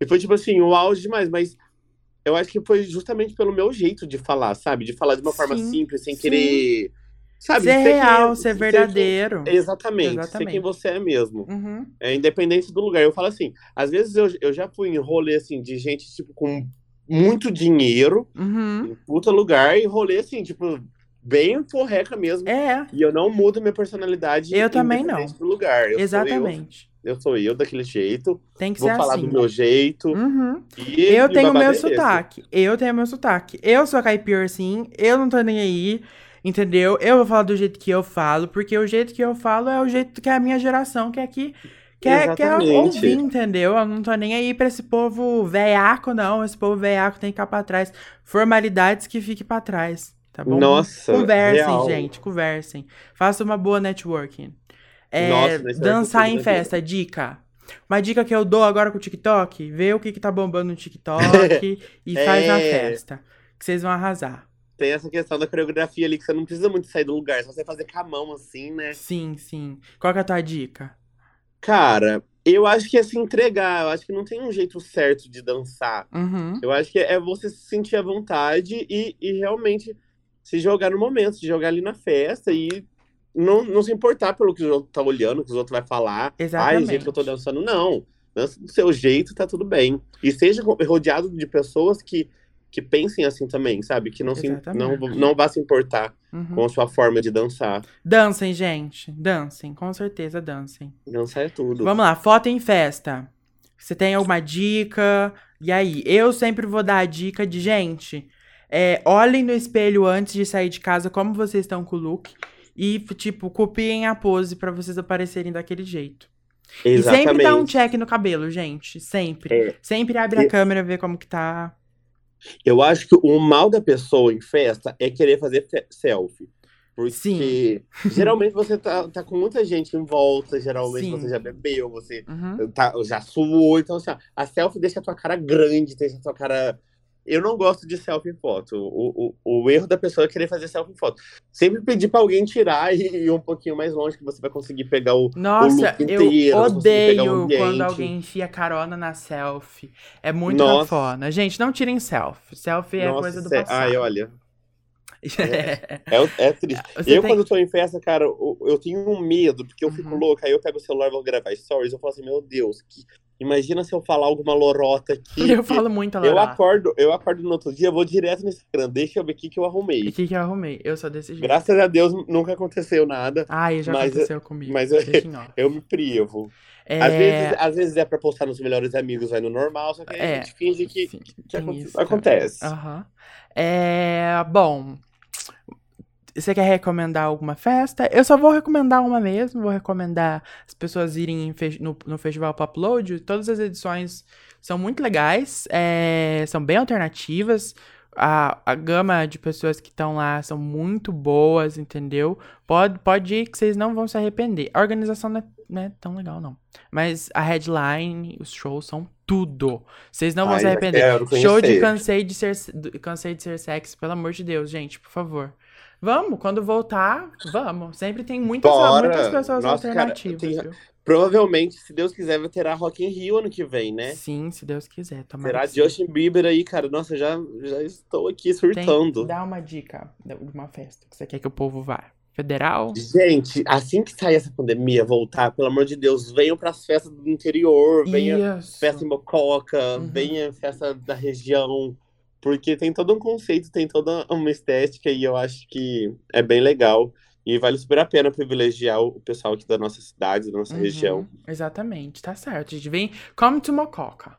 E foi, tipo assim, o auge demais, mas eu acho que foi justamente pelo meu jeito de falar, sabe? De falar de uma sim, forma simples, sem sim. querer. Sabe? Ser, ser real, quem, ser verdadeiro. Ser, exatamente, exatamente, ser quem você é mesmo. Uhum. É independente do lugar. Eu falo assim, às vezes eu, eu já fui em rolê assim de gente, tipo, com muito dinheiro, uhum. em puta lugar, e rolê assim, tipo, bem porreca mesmo. É. E eu não mudo minha personalidade. Eu também não. Do lugar. Eu Exatamente eu sou eu daquele jeito. Tem que vou ser falar assim. do meu jeito. Uhum. eu tenho o meu sotaque. Eu tenho o meu sotaque. Eu sou caipira, sim. Eu não tô nem aí. Entendeu? Eu vou falar do jeito que eu falo, porque o jeito que eu falo é o jeito que a minha geração quer que quer, quer ouvir, entendeu? Eu não tô nem aí pra esse povo veiaco, não. Esse povo veiaco tem que ficar pra trás. Formalidades que fique pra trás. Tá bom? Nossa. Conversem, real. gente. Conversem. Faça uma boa networking. É, Nossa, dançar em festa, dica. Uma dica que eu dou agora com o TikTok, vê o que, que tá bombando no TikTok e é... faz na festa. Que vocês vão arrasar. Tem essa questão da coreografia ali, que você não precisa muito sair do lugar, só você fazer com a mão assim, né? Sim, sim. Qual que é a tua dica? Cara, eu acho que é se entregar. Eu acho que não tem um jeito certo de dançar. Uhum. Eu acho que é você se sentir à vontade e, e realmente se jogar no momento, se jogar ali na festa e não, não se importar pelo que os outros tá olhando, o que os outros vai falar. Exatamente. Ai, o jeito que eu tô dançando. Não. Dança do seu jeito, tá tudo bem. E seja rodeado de pessoas que, que pensem assim também, sabe? Que não, se, não, não vá se importar uhum. com a sua forma de dançar. Dancem, gente. Dancem. Com certeza, dancem. Dançar é tudo. Vamos lá. Foto em festa. Você tem alguma dica? E aí? Eu sempre vou dar a dica de, gente, é, olhem no espelho antes de sair de casa como vocês estão com o look e, tipo, copiem a pose para vocês aparecerem daquele jeito. Exatamente. E sempre dá um check no cabelo, gente. Sempre. É. Sempre abre a câmera, vê como que tá. Eu acho que o mal da pessoa em festa é querer fazer selfie. Porque Sim. geralmente você tá, tá com muita gente em volta, geralmente Sim. você já bebeu, você uhum. tá, já suou. Então, assim, a selfie deixa a tua cara grande, deixa a tua cara eu não gosto de selfie foto. O, o, o erro da pessoa é querer fazer selfie foto. Sempre pedir para alguém tirar e ir um pouquinho mais longe, que você vai conseguir pegar o, Nossa, o look inteiro. Eu odeio quando alguém enfia carona na selfie. É muito Nossa. cafona. Gente, não tirem selfie. Selfie é Nossa, coisa do passado. Ai, olha. É, é, é triste. Você eu, tem... quando tô em festa, cara, eu, eu tenho um medo, porque eu uhum. fico louca. Aí eu pego o celular e vou gravar stories. Eu falo assim, meu Deus, que, Imagina se eu falar alguma lorota aqui. Eu falo muito lorota. Eu acordo, eu acordo no outro dia, vou direto no Instagram, deixa eu ver o que, que eu arrumei. O que, que eu arrumei? Eu sou desse jeito. Graças a Deus nunca aconteceu nada. Ah, já mas, aconteceu comigo. Mas eu, eu me privo. É... Às, vezes, às vezes é pra postar nos melhores amigos, vai no normal, só que é, a gente finge que, sim, que acontece. Aham. Uhum. É, bom, você quer recomendar alguma festa? Eu só vou recomendar uma mesmo, vou recomendar as pessoas irem no, no Festival Popload. Todas as edições são muito legais, é, são bem alternativas. A, a gama de pessoas que estão lá são muito boas, entendeu? Pode, pode ir que vocês não vão se arrepender. A organização não é, não é tão legal, não. Mas a headline, os shows são tudo. Vocês não vão Ai, se arrepender. Show de cansei de ser cansei de ser sexy, pelo amor de Deus, gente, por favor. Vamos, quando voltar, vamos. Sempre tem muitas, muitas pessoas Nossa, alternativas. Cara, tem... Provavelmente, se Deus quiser, vai ter a Rock in Rio ano que vem, né? Sim, se Deus quiser. Será Justin Bieber aí, cara? Nossa, já, já estou aqui surtando. Dá uma dica de uma festa que você quer que o povo vá. Federal? Gente, assim que sair essa pandemia, voltar, pelo amor de Deus, venham para as festas do interior, venha festa em Mococa, uhum. venha festa da região, porque tem todo um conceito, tem toda uma estética e eu acho que é bem legal. E vale super a pena privilegiar o pessoal aqui da nossa cidade, da nossa uhum, região. Exatamente, tá certo. A gente vem come to Mococa.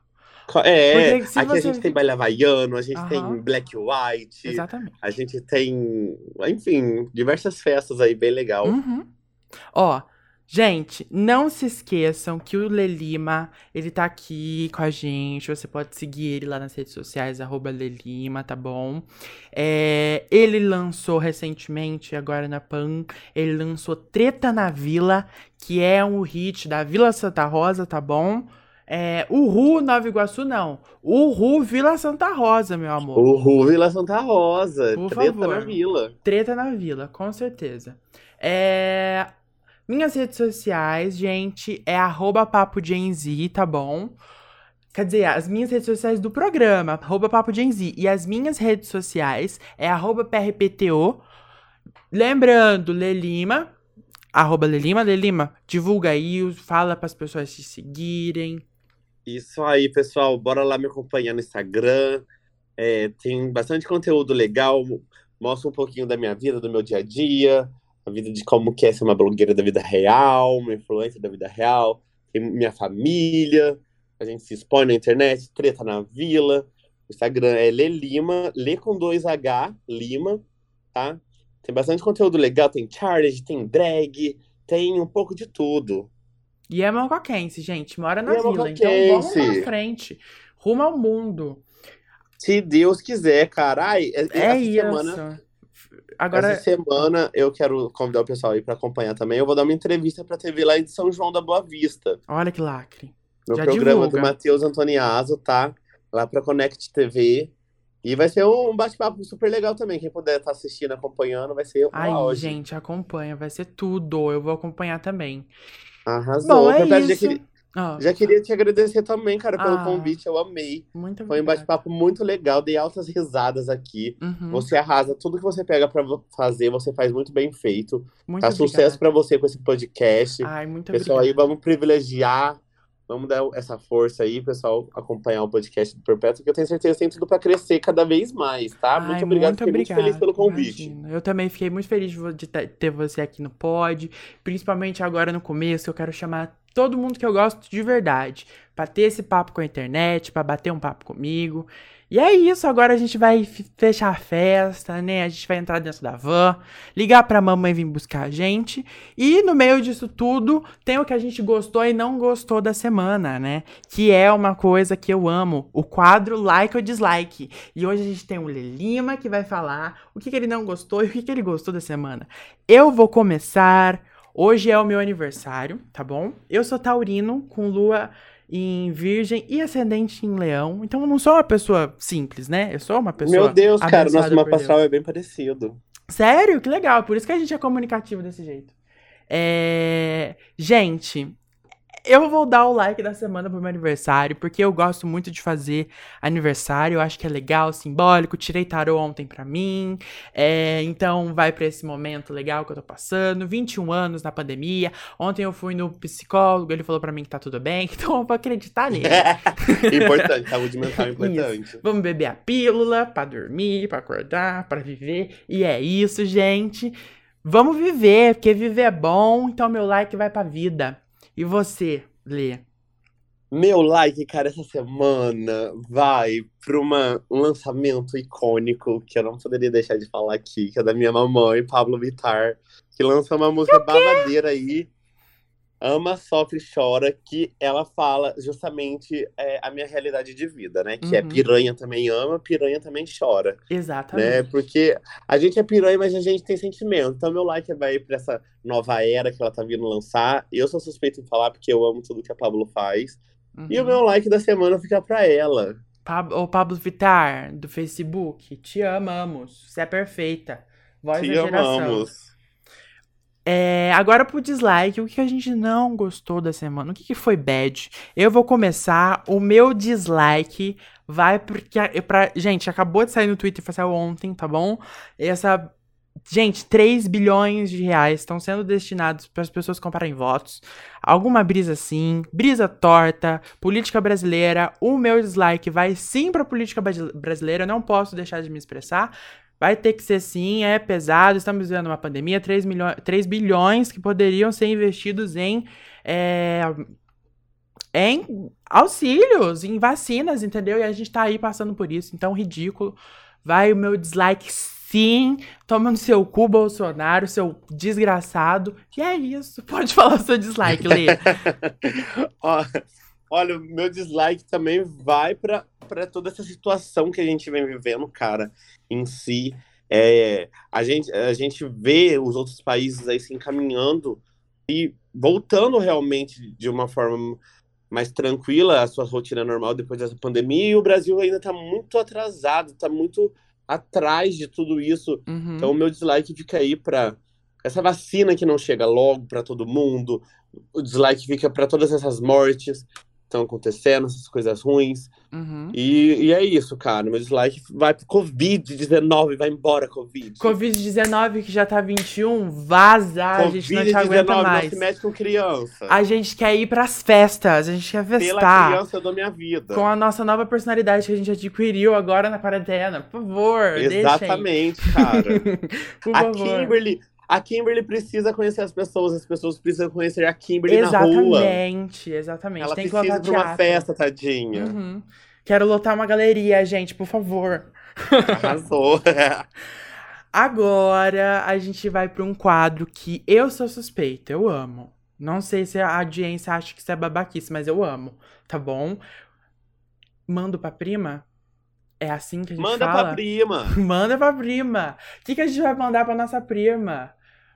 É, aqui você... a gente tem baile havaiano, a gente uhum. tem black white. Exatamente. A gente tem, enfim, diversas festas aí, bem legal. Uhum. Ó, Gente, não se esqueçam que o Lelima, ele tá aqui com a gente. Você pode seguir ele lá nas redes sociais, arroba Lelima, tá bom? É, ele lançou recentemente, agora na PAN, ele lançou Treta na Vila, que é um hit da Vila Santa Rosa, tá bom? É, Ru Nova Iguaçu, não. Ru Vila Santa Rosa, meu amor. Ru Vila Santa Rosa. Por Treta favor. na Vila. Treta na Vila, com certeza. É, minhas redes sociais, gente, é arroba papo tá bom? Quer dizer, as minhas redes sociais do programa, arroba papo E as minhas redes sociais é arroba PRPTO. Lembrando, Lelima, arroba Lelima, Lelima, divulga aí, fala para as pessoas te seguirem. Isso aí, pessoal, bora lá me acompanhar no Instagram. É, tem bastante conteúdo legal, mostra um pouquinho da minha vida, do meu dia a dia a vida de como que é ser uma blogueira da vida real, uma influência da vida real, tem minha família, a gente se expõe na internet, treta na vila. O Instagram é Lê Lima, Lê com dois H, Lima, tá? Tem bastante conteúdo legal, tem challenge, tem drag, tem um pouco de tudo. E é mocoquense, gente, mora na e é vila, é então vamos pra frente, rumo ao mundo. Se Deus quiser, cara. Ai, é essa isso. semana Agora... Essa semana eu quero convidar o pessoal aí para acompanhar também. Eu vou dar uma entrevista pra TV lá em São João da Boa Vista. Olha que lacre. No Já programa divulga. do Matheus Antoniazo, tá? Lá pra Connect TV. E vai ser um bate-papo super legal também. Quem puder estar tá assistindo, acompanhando, vai ser Ai, hoje. gente, acompanha. Vai ser tudo. Eu vou acompanhar também. Arrasou. Bom, é isso. Ah, Já queria te agradecer também, cara, pelo ah, convite. Eu amei. Muito Foi um bate-papo muito legal. Dei altas risadas aqui. Uhum. Você arrasa. Tudo que você pega para fazer, você faz muito bem feito. Muito tá obrigada. sucesso para você com esse podcast. Ai, muito Pessoal, obrigada. aí vamos privilegiar. Vamos dar essa força aí, pessoal, acompanhar o podcast do Perpétuo, que eu tenho certeza que tem tudo para crescer cada vez mais, tá? Ai, muito obrigado, muito fiquei obrigada. muito feliz pelo convite. Imagina. Eu também fiquei muito feliz de ter você aqui no pod, principalmente agora no começo, eu quero chamar todo mundo que eu gosto de verdade, para ter esse papo com a internet, para bater um papo comigo. E é isso, agora a gente vai fechar a festa, né? A gente vai entrar dentro da van, ligar pra mamãe vir buscar a gente. E no meio disso tudo, tem o que a gente gostou e não gostou da semana, né? Que é uma coisa que eu amo, o quadro like ou dislike. E hoje a gente tem o Lelima que vai falar o que, que ele não gostou e o que, que ele gostou da semana. Eu vou começar Hoje é o meu aniversário, tá bom? Eu sou taurino, com lua em virgem e ascendente em leão. Então eu não sou uma pessoa simples, né? Eu sou uma pessoa. Meu Deus, cara, nosso mapa astral é bem parecido. Sério? Que legal. Por isso que a gente é comunicativo desse jeito. É... Gente, eu vou dar o like da semana pro meu aniversário, porque eu gosto muito de fazer aniversário. Eu acho que é legal, simbólico. Tirei tarô ontem pra mim. É, então vai pra esse momento legal que eu tô passando. 21 anos na pandemia. Ontem eu fui no psicólogo, ele falou pra mim que tá tudo bem. Então eu vou acreditar nele. importante, saúde mental é importante. Isso. Vamos beber a pílula pra dormir, pra acordar, pra viver. E é isso, gente. Vamos viver, porque viver é bom. Então meu like vai pra vida. E você, Lê? Meu like, cara, essa semana vai para um lançamento icônico que eu não poderia deixar de falar aqui, que é da minha mamãe, Pablo Vittar, que lançou uma música babadeira aí. Ama, Sofre e Chora, que ela fala justamente é, a minha realidade de vida, né? Que é uhum. é piranha também ama, piranha também chora. Exatamente. Né? Porque a gente é piranha, mas a gente tem sentimento. Então meu like vai pra essa nova era que ela tá vindo lançar. Eu sou suspeito em falar porque eu amo tudo que a Pablo faz. Uhum. E o uhum. meu like da semana fica pra ela. O Pablo Vittar, do Facebook, te amamos. Você é perfeita. Voz te da geração. amamos. É, agora pro dislike, o que a gente não gostou da semana? O que, que foi bad? Eu vou começar. O meu dislike vai porque. Pra, gente, acabou de sair no Twitter, foi ontem, tá bom? Essa. Gente, 3 bilhões de reais estão sendo destinados para as pessoas comprarem votos. Alguma brisa sim, brisa torta, política brasileira. O meu dislike vai sim para política brasileira, eu não posso deixar de me expressar. Vai ter que ser sim, é pesado, estamos vivendo uma pandemia, 3, milhões, 3 bilhões que poderiam ser investidos em, é, em auxílios, em vacinas, entendeu? E a gente tá aí passando por isso, então ridículo. Vai o meu dislike sim, toma no seu cu, Bolsonaro, seu desgraçado. E é isso, pode falar o seu dislike, Lê. Olha, o meu dislike também vai para toda essa situação que a gente vem vivendo, cara, em si. É, a, gente, a gente vê os outros países aí se encaminhando e voltando realmente de uma forma mais tranquila a sua rotina normal depois dessa pandemia, e o Brasil ainda está muito atrasado, está muito atrás de tudo isso. Uhum. Então, o meu dislike fica aí para essa vacina que não chega logo para todo mundo, o dislike fica para todas essas mortes estão acontecendo, essas coisas ruins. Uhum. E, e é isso, cara. Meu dislike vai pro Covid-19, vai embora, Covid. Covid-19 que já tá 21, vaza, a gente não te aguenta mais. Não se mete com criança. A gente quer ir pras festas, a gente quer festar. Pela criança da minha vida. Com a nossa nova personalidade que a gente adquiriu agora na quarentena. Por favor, Exatamente, deixem. cara. Por a favor. Kimberly a Kimberly precisa conhecer as pessoas, as pessoas precisam conhecer a Kimberly exatamente, na rua. Exatamente, exatamente. Ela Tem precisa ir pra uma festa, tadinha. Uhum. Quero lotar uma galeria, gente, por favor. Arrasou. Agora a gente vai para um quadro que eu sou suspeita, eu amo. Não sei se a audiência acha que isso é babaquice, mas eu amo, tá bom? Mando pra prima? É assim que a gente Manda fala? Manda pra prima. Manda pra prima. O que, que a gente vai mandar pra nossa prima?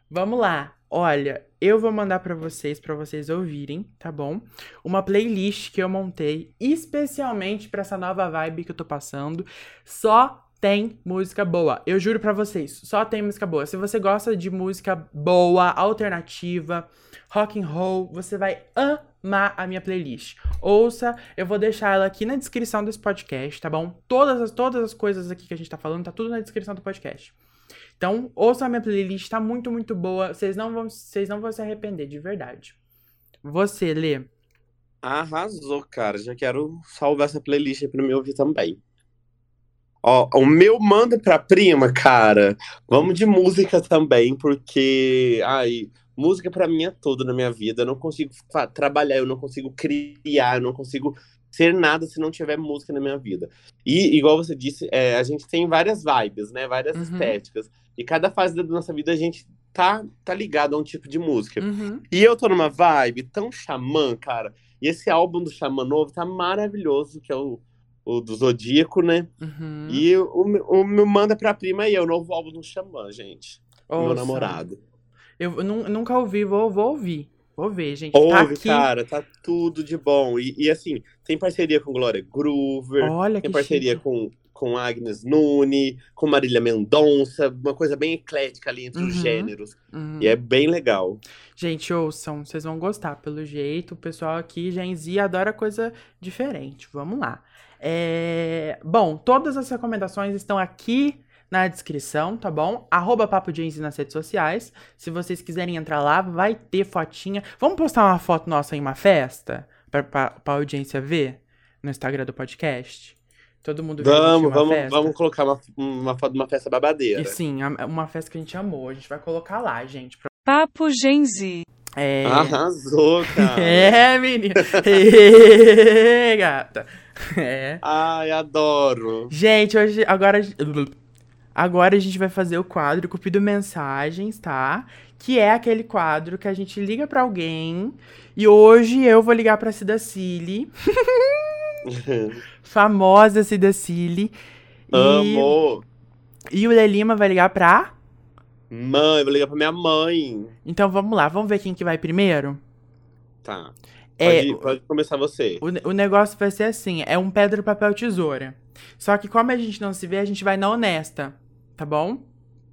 Vamos lá. Olha, eu vou mandar para vocês, para vocês ouvirem, tá bom? Uma playlist que eu montei especialmente para essa nova vibe que eu tô passando. Só tem música boa. Eu juro para vocês, só tem música boa. Se você gosta de música boa, alternativa, rock and roll, você vai amar a minha playlist. Ouça, eu vou deixar ela aqui na descrição desse podcast, tá bom? Todas as todas as coisas aqui que a gente tá falando tá tudo na descrição do podcast. Então, ouça a minha playlist, tá muito, muito boa. Vocês não vão, vocês não vão se arrepender, de verdade. Você, Lê. Arrasou, cara. Já quero salvar essa playlist aí pra me ouvir também. Ó, o meu manda pra prima, cara. Vamos de música também, porque. Ai, música pra mim é tudo na minha vida. Eu não consigo trabalhar, eu não consigo criar, eu não consigo ser nada se não tiver música na minha vida. E, igual você disse, é, a gente tem várias vibes, né? Várias uhum. estéticas. E cada fase da nossa vida a gente tá, tá ligado a um tipo de música. Uhum. E eu tô numa vibe tão xamã, cara. E esse álbum do Xamã novo tá maravilhoso, que é o, o do Zodíaco, né? Uhum. E o, o, o Manda Pra Prima aí é o novo álbum do Xamã, gente. Ouça. Meu namorado. Eu, eu nunca ouvi, vou, vou ouvir. Vou ver, gente. Tá Ouve, tá aqui. cara, tá tudo de bom. E, e, assim, tem parceria com Glória Groover. Olha tem parceria chique. com, com Agnes Nune, com Marília Mendonça. Uma coisa bem eclética ali entre uhum, os gêneros. Uhum. E é bem legal. Gente, ouçam, vocês vão gostar pelo jeito. O pessoal aqui, Gen Z, adora coisa diferente. Vamos lá. É... Bom, todas as recomendações estão aqui na descrição, tá bom? Arroba Papo Jeans nas redes sociais. Se vocês quiserem entrar lá, vai ter fotinha. Vamos postar uma foto nossa em uma festa? Pra, pra, pra audiência ver? No Instagram do podcast? Todo mundo Vamos, vamos, festa. vamos colocar uma, uma foto de uma festa babadeira. E sim, uma festa que a gente amou. A gente vai colocar lá, gente. Papo Genzi. É... Arrasou, cara. é, menina. é, gata. É. Ai, adoro. Gente, hoje, agora Agora a gente vai fazer o quadro Cupido Mensagens, tá? Que é aquele quadro que a gente liga para alguém. E hoje eu vou ligar pra Cida Cili. Famosa Cida Cili. Amo! E, e o Lelima vai ligar pra. Mãe, eu vou ligar pra minha mãe. Então vamos lá, vamos ver quem que vai primeiro? Tá. É, pode, pode começar você. O, o negócio vai ser assim: é um pedra, papel, tesoura. Só que como a gente não se vê, a gente vai na honesta, tá bom?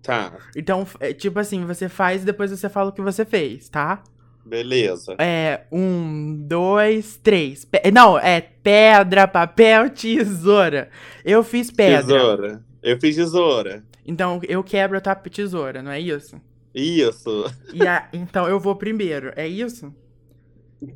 Tá. Então, é, tipo assim, você faz e depois você fala o que você fez, tá? Beleza. É, um, dois, três. Pe não, é pedra, papel, tesoura. Eu fiz pedra. Tesoura. Eu fiz tesoura. Então, eu quebro a tesoura, não é isso? Isso. E a, então, eu vou primeiro, é isso?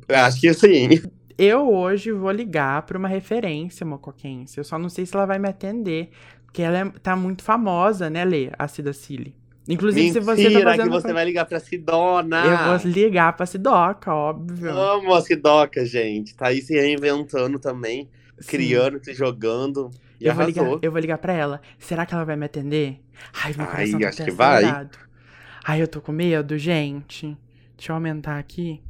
Acho que sim. Eu hoje vou ligar pra uma referência mocoquense. Eu só não sei se ela vai me atender. Porque ela é, tá muito famosa, né, Lê? A Cida Cili. Inclusive, Mentira, se você tá fazendo... que você vai ligar pra Sidona. Eu vou ligar pra Sidoca, óbvio. Amo a Sidoca, gente. Tá aí se reinventando também. Sim. Criando, se jogando. E eu, vou ligar, eu vou ligar pra ela. Será que ela vai me atender? Ai, meu coração Ai, tá acho que vai. Ai, eu tô com medo, gente. Deixa eu aumentar aqui.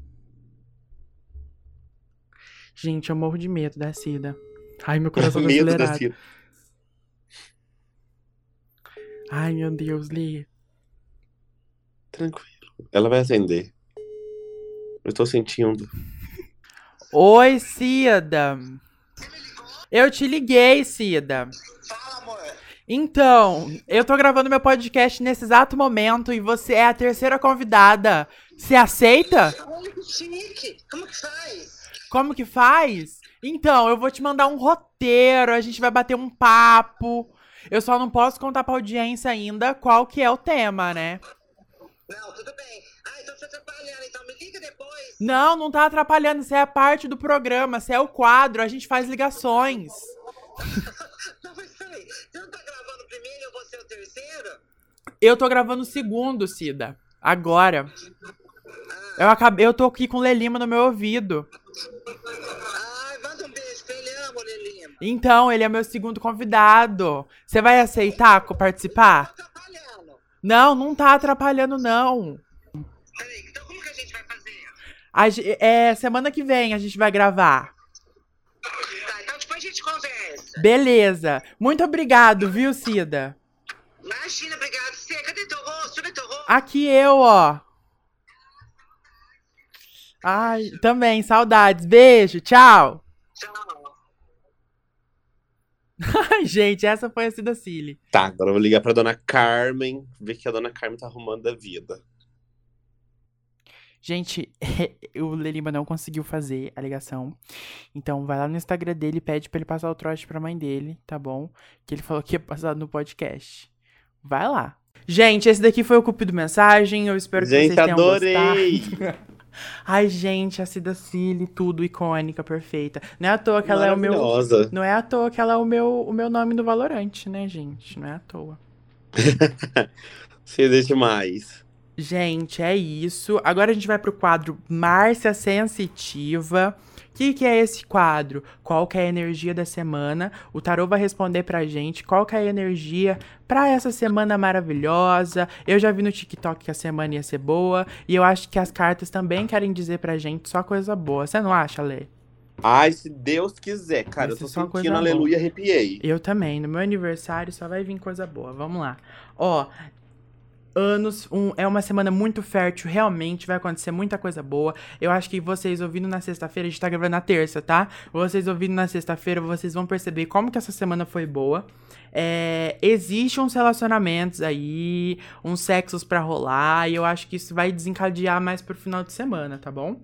Gente, eu morro de medo da Cida. Ai, meu coração tá medo acelerado. da Cida. Ai, meu Deus, Li. Tranquilo. Ela vai atender. Eu tô sentindo. Oi, Cida. Eu te liguei, Cida. Fala, amor. Então, eu tô gravando meu podcast nesse exato momento e você é a terceira convidada. Você aceita? Olha que chique. Como que faz? Como que faz? Então, eu vou te mandar um roteiro, a gente vai bater um papo. Eu só não posso contar pra audiência ainda qual que é o tema, né? Não, tudo bem. Ah, então você tá atrapalhando, então me liga depois. Não, não tá atrapalhando, isso é a parte do programa, isso é o quadro, a gente faz ligações. não, mas peraí, você não tá gravando primeiro e eu vou ser o terceiro? Eu tô gravando o segundo, Cida. Agora. Ah. Eu acabei, eu tô aqui com o Lelima no meu ouvido. Então, ele é meu segundo convidado. Você vai aceitar participar? Tá atrapalhando. Não, não tá atrapalhando, não. Peraí, então como que a gente vai fazer? A, é, semana que vem a gente vai gravar. Tá, então depois a gente conversa. Beleza. Muito obrigado, viu, Cida? Imagina, obrigado. Você, cadê teu rosto? Cadê teu rosto? Aqui eu, ó. Ai, também, saudades. Beijo, tchau. Tchau. Gente, essa foi a Cida Cili. Tá, agora eu vou ligar pra dona Carmen, ver que a dona Carmen tá arrumando a vida. Gente, o Lelima não conseguiu fazer a ligação. Então vai lá no Instagram dele e pede pra ele passar o trote pra mãe dele, tá bom? Que ele falou que ia passar no podcast. Vai lá. Gente, esse daqui foi o Cupido Mensagem. Eu espero que Gente, vocês tenham adorei. gostado. Ai, gente, a Cida Cili, tudo icônica, perfeita. Não é à toa que ela é o meu. Não é à toa que ela é o meu, o meu nome no Valorante, né, gente? Não é à toa. Cida é demais. Gente, é isso. Agora a gente vai pro quadro Márcia Sensitiva. O que, que é esse quadro? Qual que é a energia da semana? O tarô vai responder pra gente qual que é a energia pra essa semana maravilhosa. Eu já vi no TikTok que a semana ia ser boa. E eu acho que as cartas também querem dizer pra gente só coisa boa. Você não acha, Lê? Ai, se Deus quiser, cara. Eu tô sentindo aleluia, arrepiei. Eu também. No meu aniversário só vai vir coisa boa. Vamos lá. Ó, anos. Um, é uma semana muito fértil, realmente. Vai acontecer muita coisa boa. Eu acho que vocês ouvindo na sexta-feira, a gente tá gravando na terça, tá? Vocês ouvindo na sexta-feira, vocês vão perceber como que essa semana foi boa. É, Existem uns relacionamentos aí, uns sexos para rolar, e eu acho que isso vai desencadear mais pro final de semana, tá bom?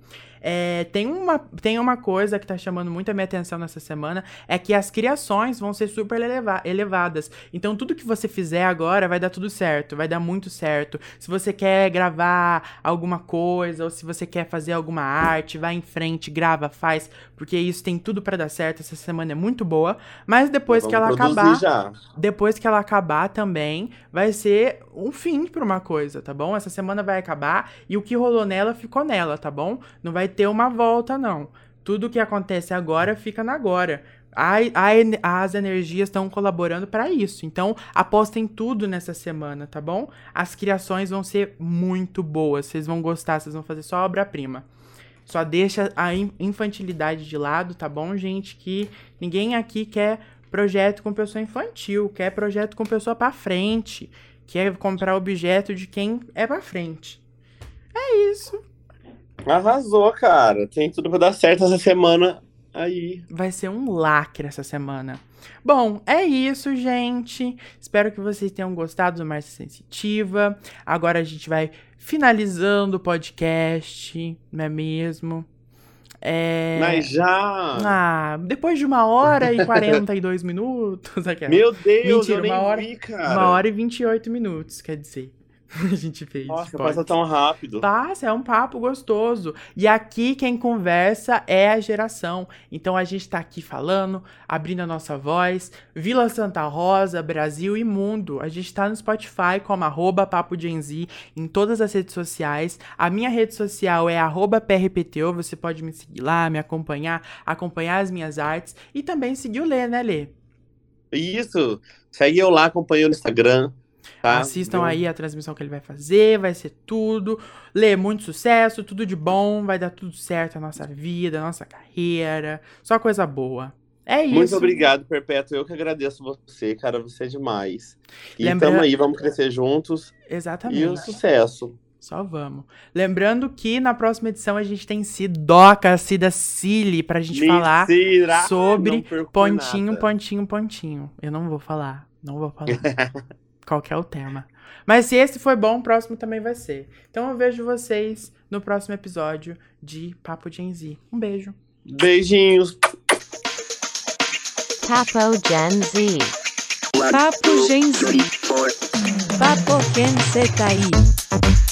É, tem, uma, tem uma coisa que tá chamando muito a minha atenção nessa semana, é que as criações vão ser super eleva elevadas. Então, tudo que você fizer agora vai dar tudo certo, vai dar muito certo. Se você quer gravar alguma coisa, ou se você quer fazer alguma arte, vai em frente, grava, faz, porque isso tem tudo para dar certo. Essa semana é muito boa. Mas depois que ela acabar. Já. Depois que ela acabar também, vai ser um fim pra uma coisa, tá bom? Essa semana vai acabar e o que rolou nela ficou nela, tá bom? Não vai ter uma volta, não. Tudo que acontece agora fica na agora. a, a, as energias estão colaborando para isso. Então, apostem tudo nessa semana, tá bom? As criações vão ser muito boas. Vocês vão gostar, vocês vão fazer só obra-prima. Só deixa a infantilidade de lado, tá bom, gente? Que ninguém aqui quer projeto com pessoa infantil, quer projeto com pessoa para frente, quer comprar objeto de quem é para frente. É isso. Arrasou, cara. Tem tudo pra dar certo essa semana aí. Vai ser um lacre essa semana. Bom, é isso, gente. Espero que vocês tenham gostado do Márcia Sensitiva. Agora a gente vai finalizando o podcast, não é mesmo? É... Mas já! Ah, depois de uma hora e 42 minutos. Aquela. Meu Deus, Mentira, eu uma hora, vi, cara. Uma hora e 28 minutos, quer dizer. a gente fez. Nossa, passa tão rápido. Passa, é um papo gostoso. E aqui quem conversa é a geração. Então a gente tá aqui falando, abrindo a nossa voz. Vila Santa Rosa, Brasil e mundo. A gente tá no Spotify como arroba Papo Gen em todas as redes sociais. A minha rede social é arroba PRPTO. Você pode me seguir lá, me acompanhar, acompanhar as minhas artes e também seguir o Lê, né, Lê? Isso. Segue eu lá, acompanha no Instagram. Tá, Assistam aí a transmissão que ele vai fazer, vai ser tudo. Lê muito sucesso, tudo de bom, vai dar tudo certo na nossa vida, na nossa carreira. Só coisa boa. É isso. Muito obrigado, Perpétuo. Eu que agradeço você, cara. Você é demais. E Lembra... tamo aí, vamos crescer juntos. Exatamente. E o sucesso. Só vamos. Lembrando que na próxima edição a gente tem Sidoca, Cida Cili, pra gente Mentira. falar sobre pontinho, pontinho, pontinho. Eu não vou falar. Não vou falar. qual é o tema. Mas se esse foi bom, o próximo também vai ser. Então eu vejo vocês no próximo episódio de Papo Gen Z. Um beijo. Beijinhos. Papo Gen Z. Papo Gen Z. Papo Gen Z.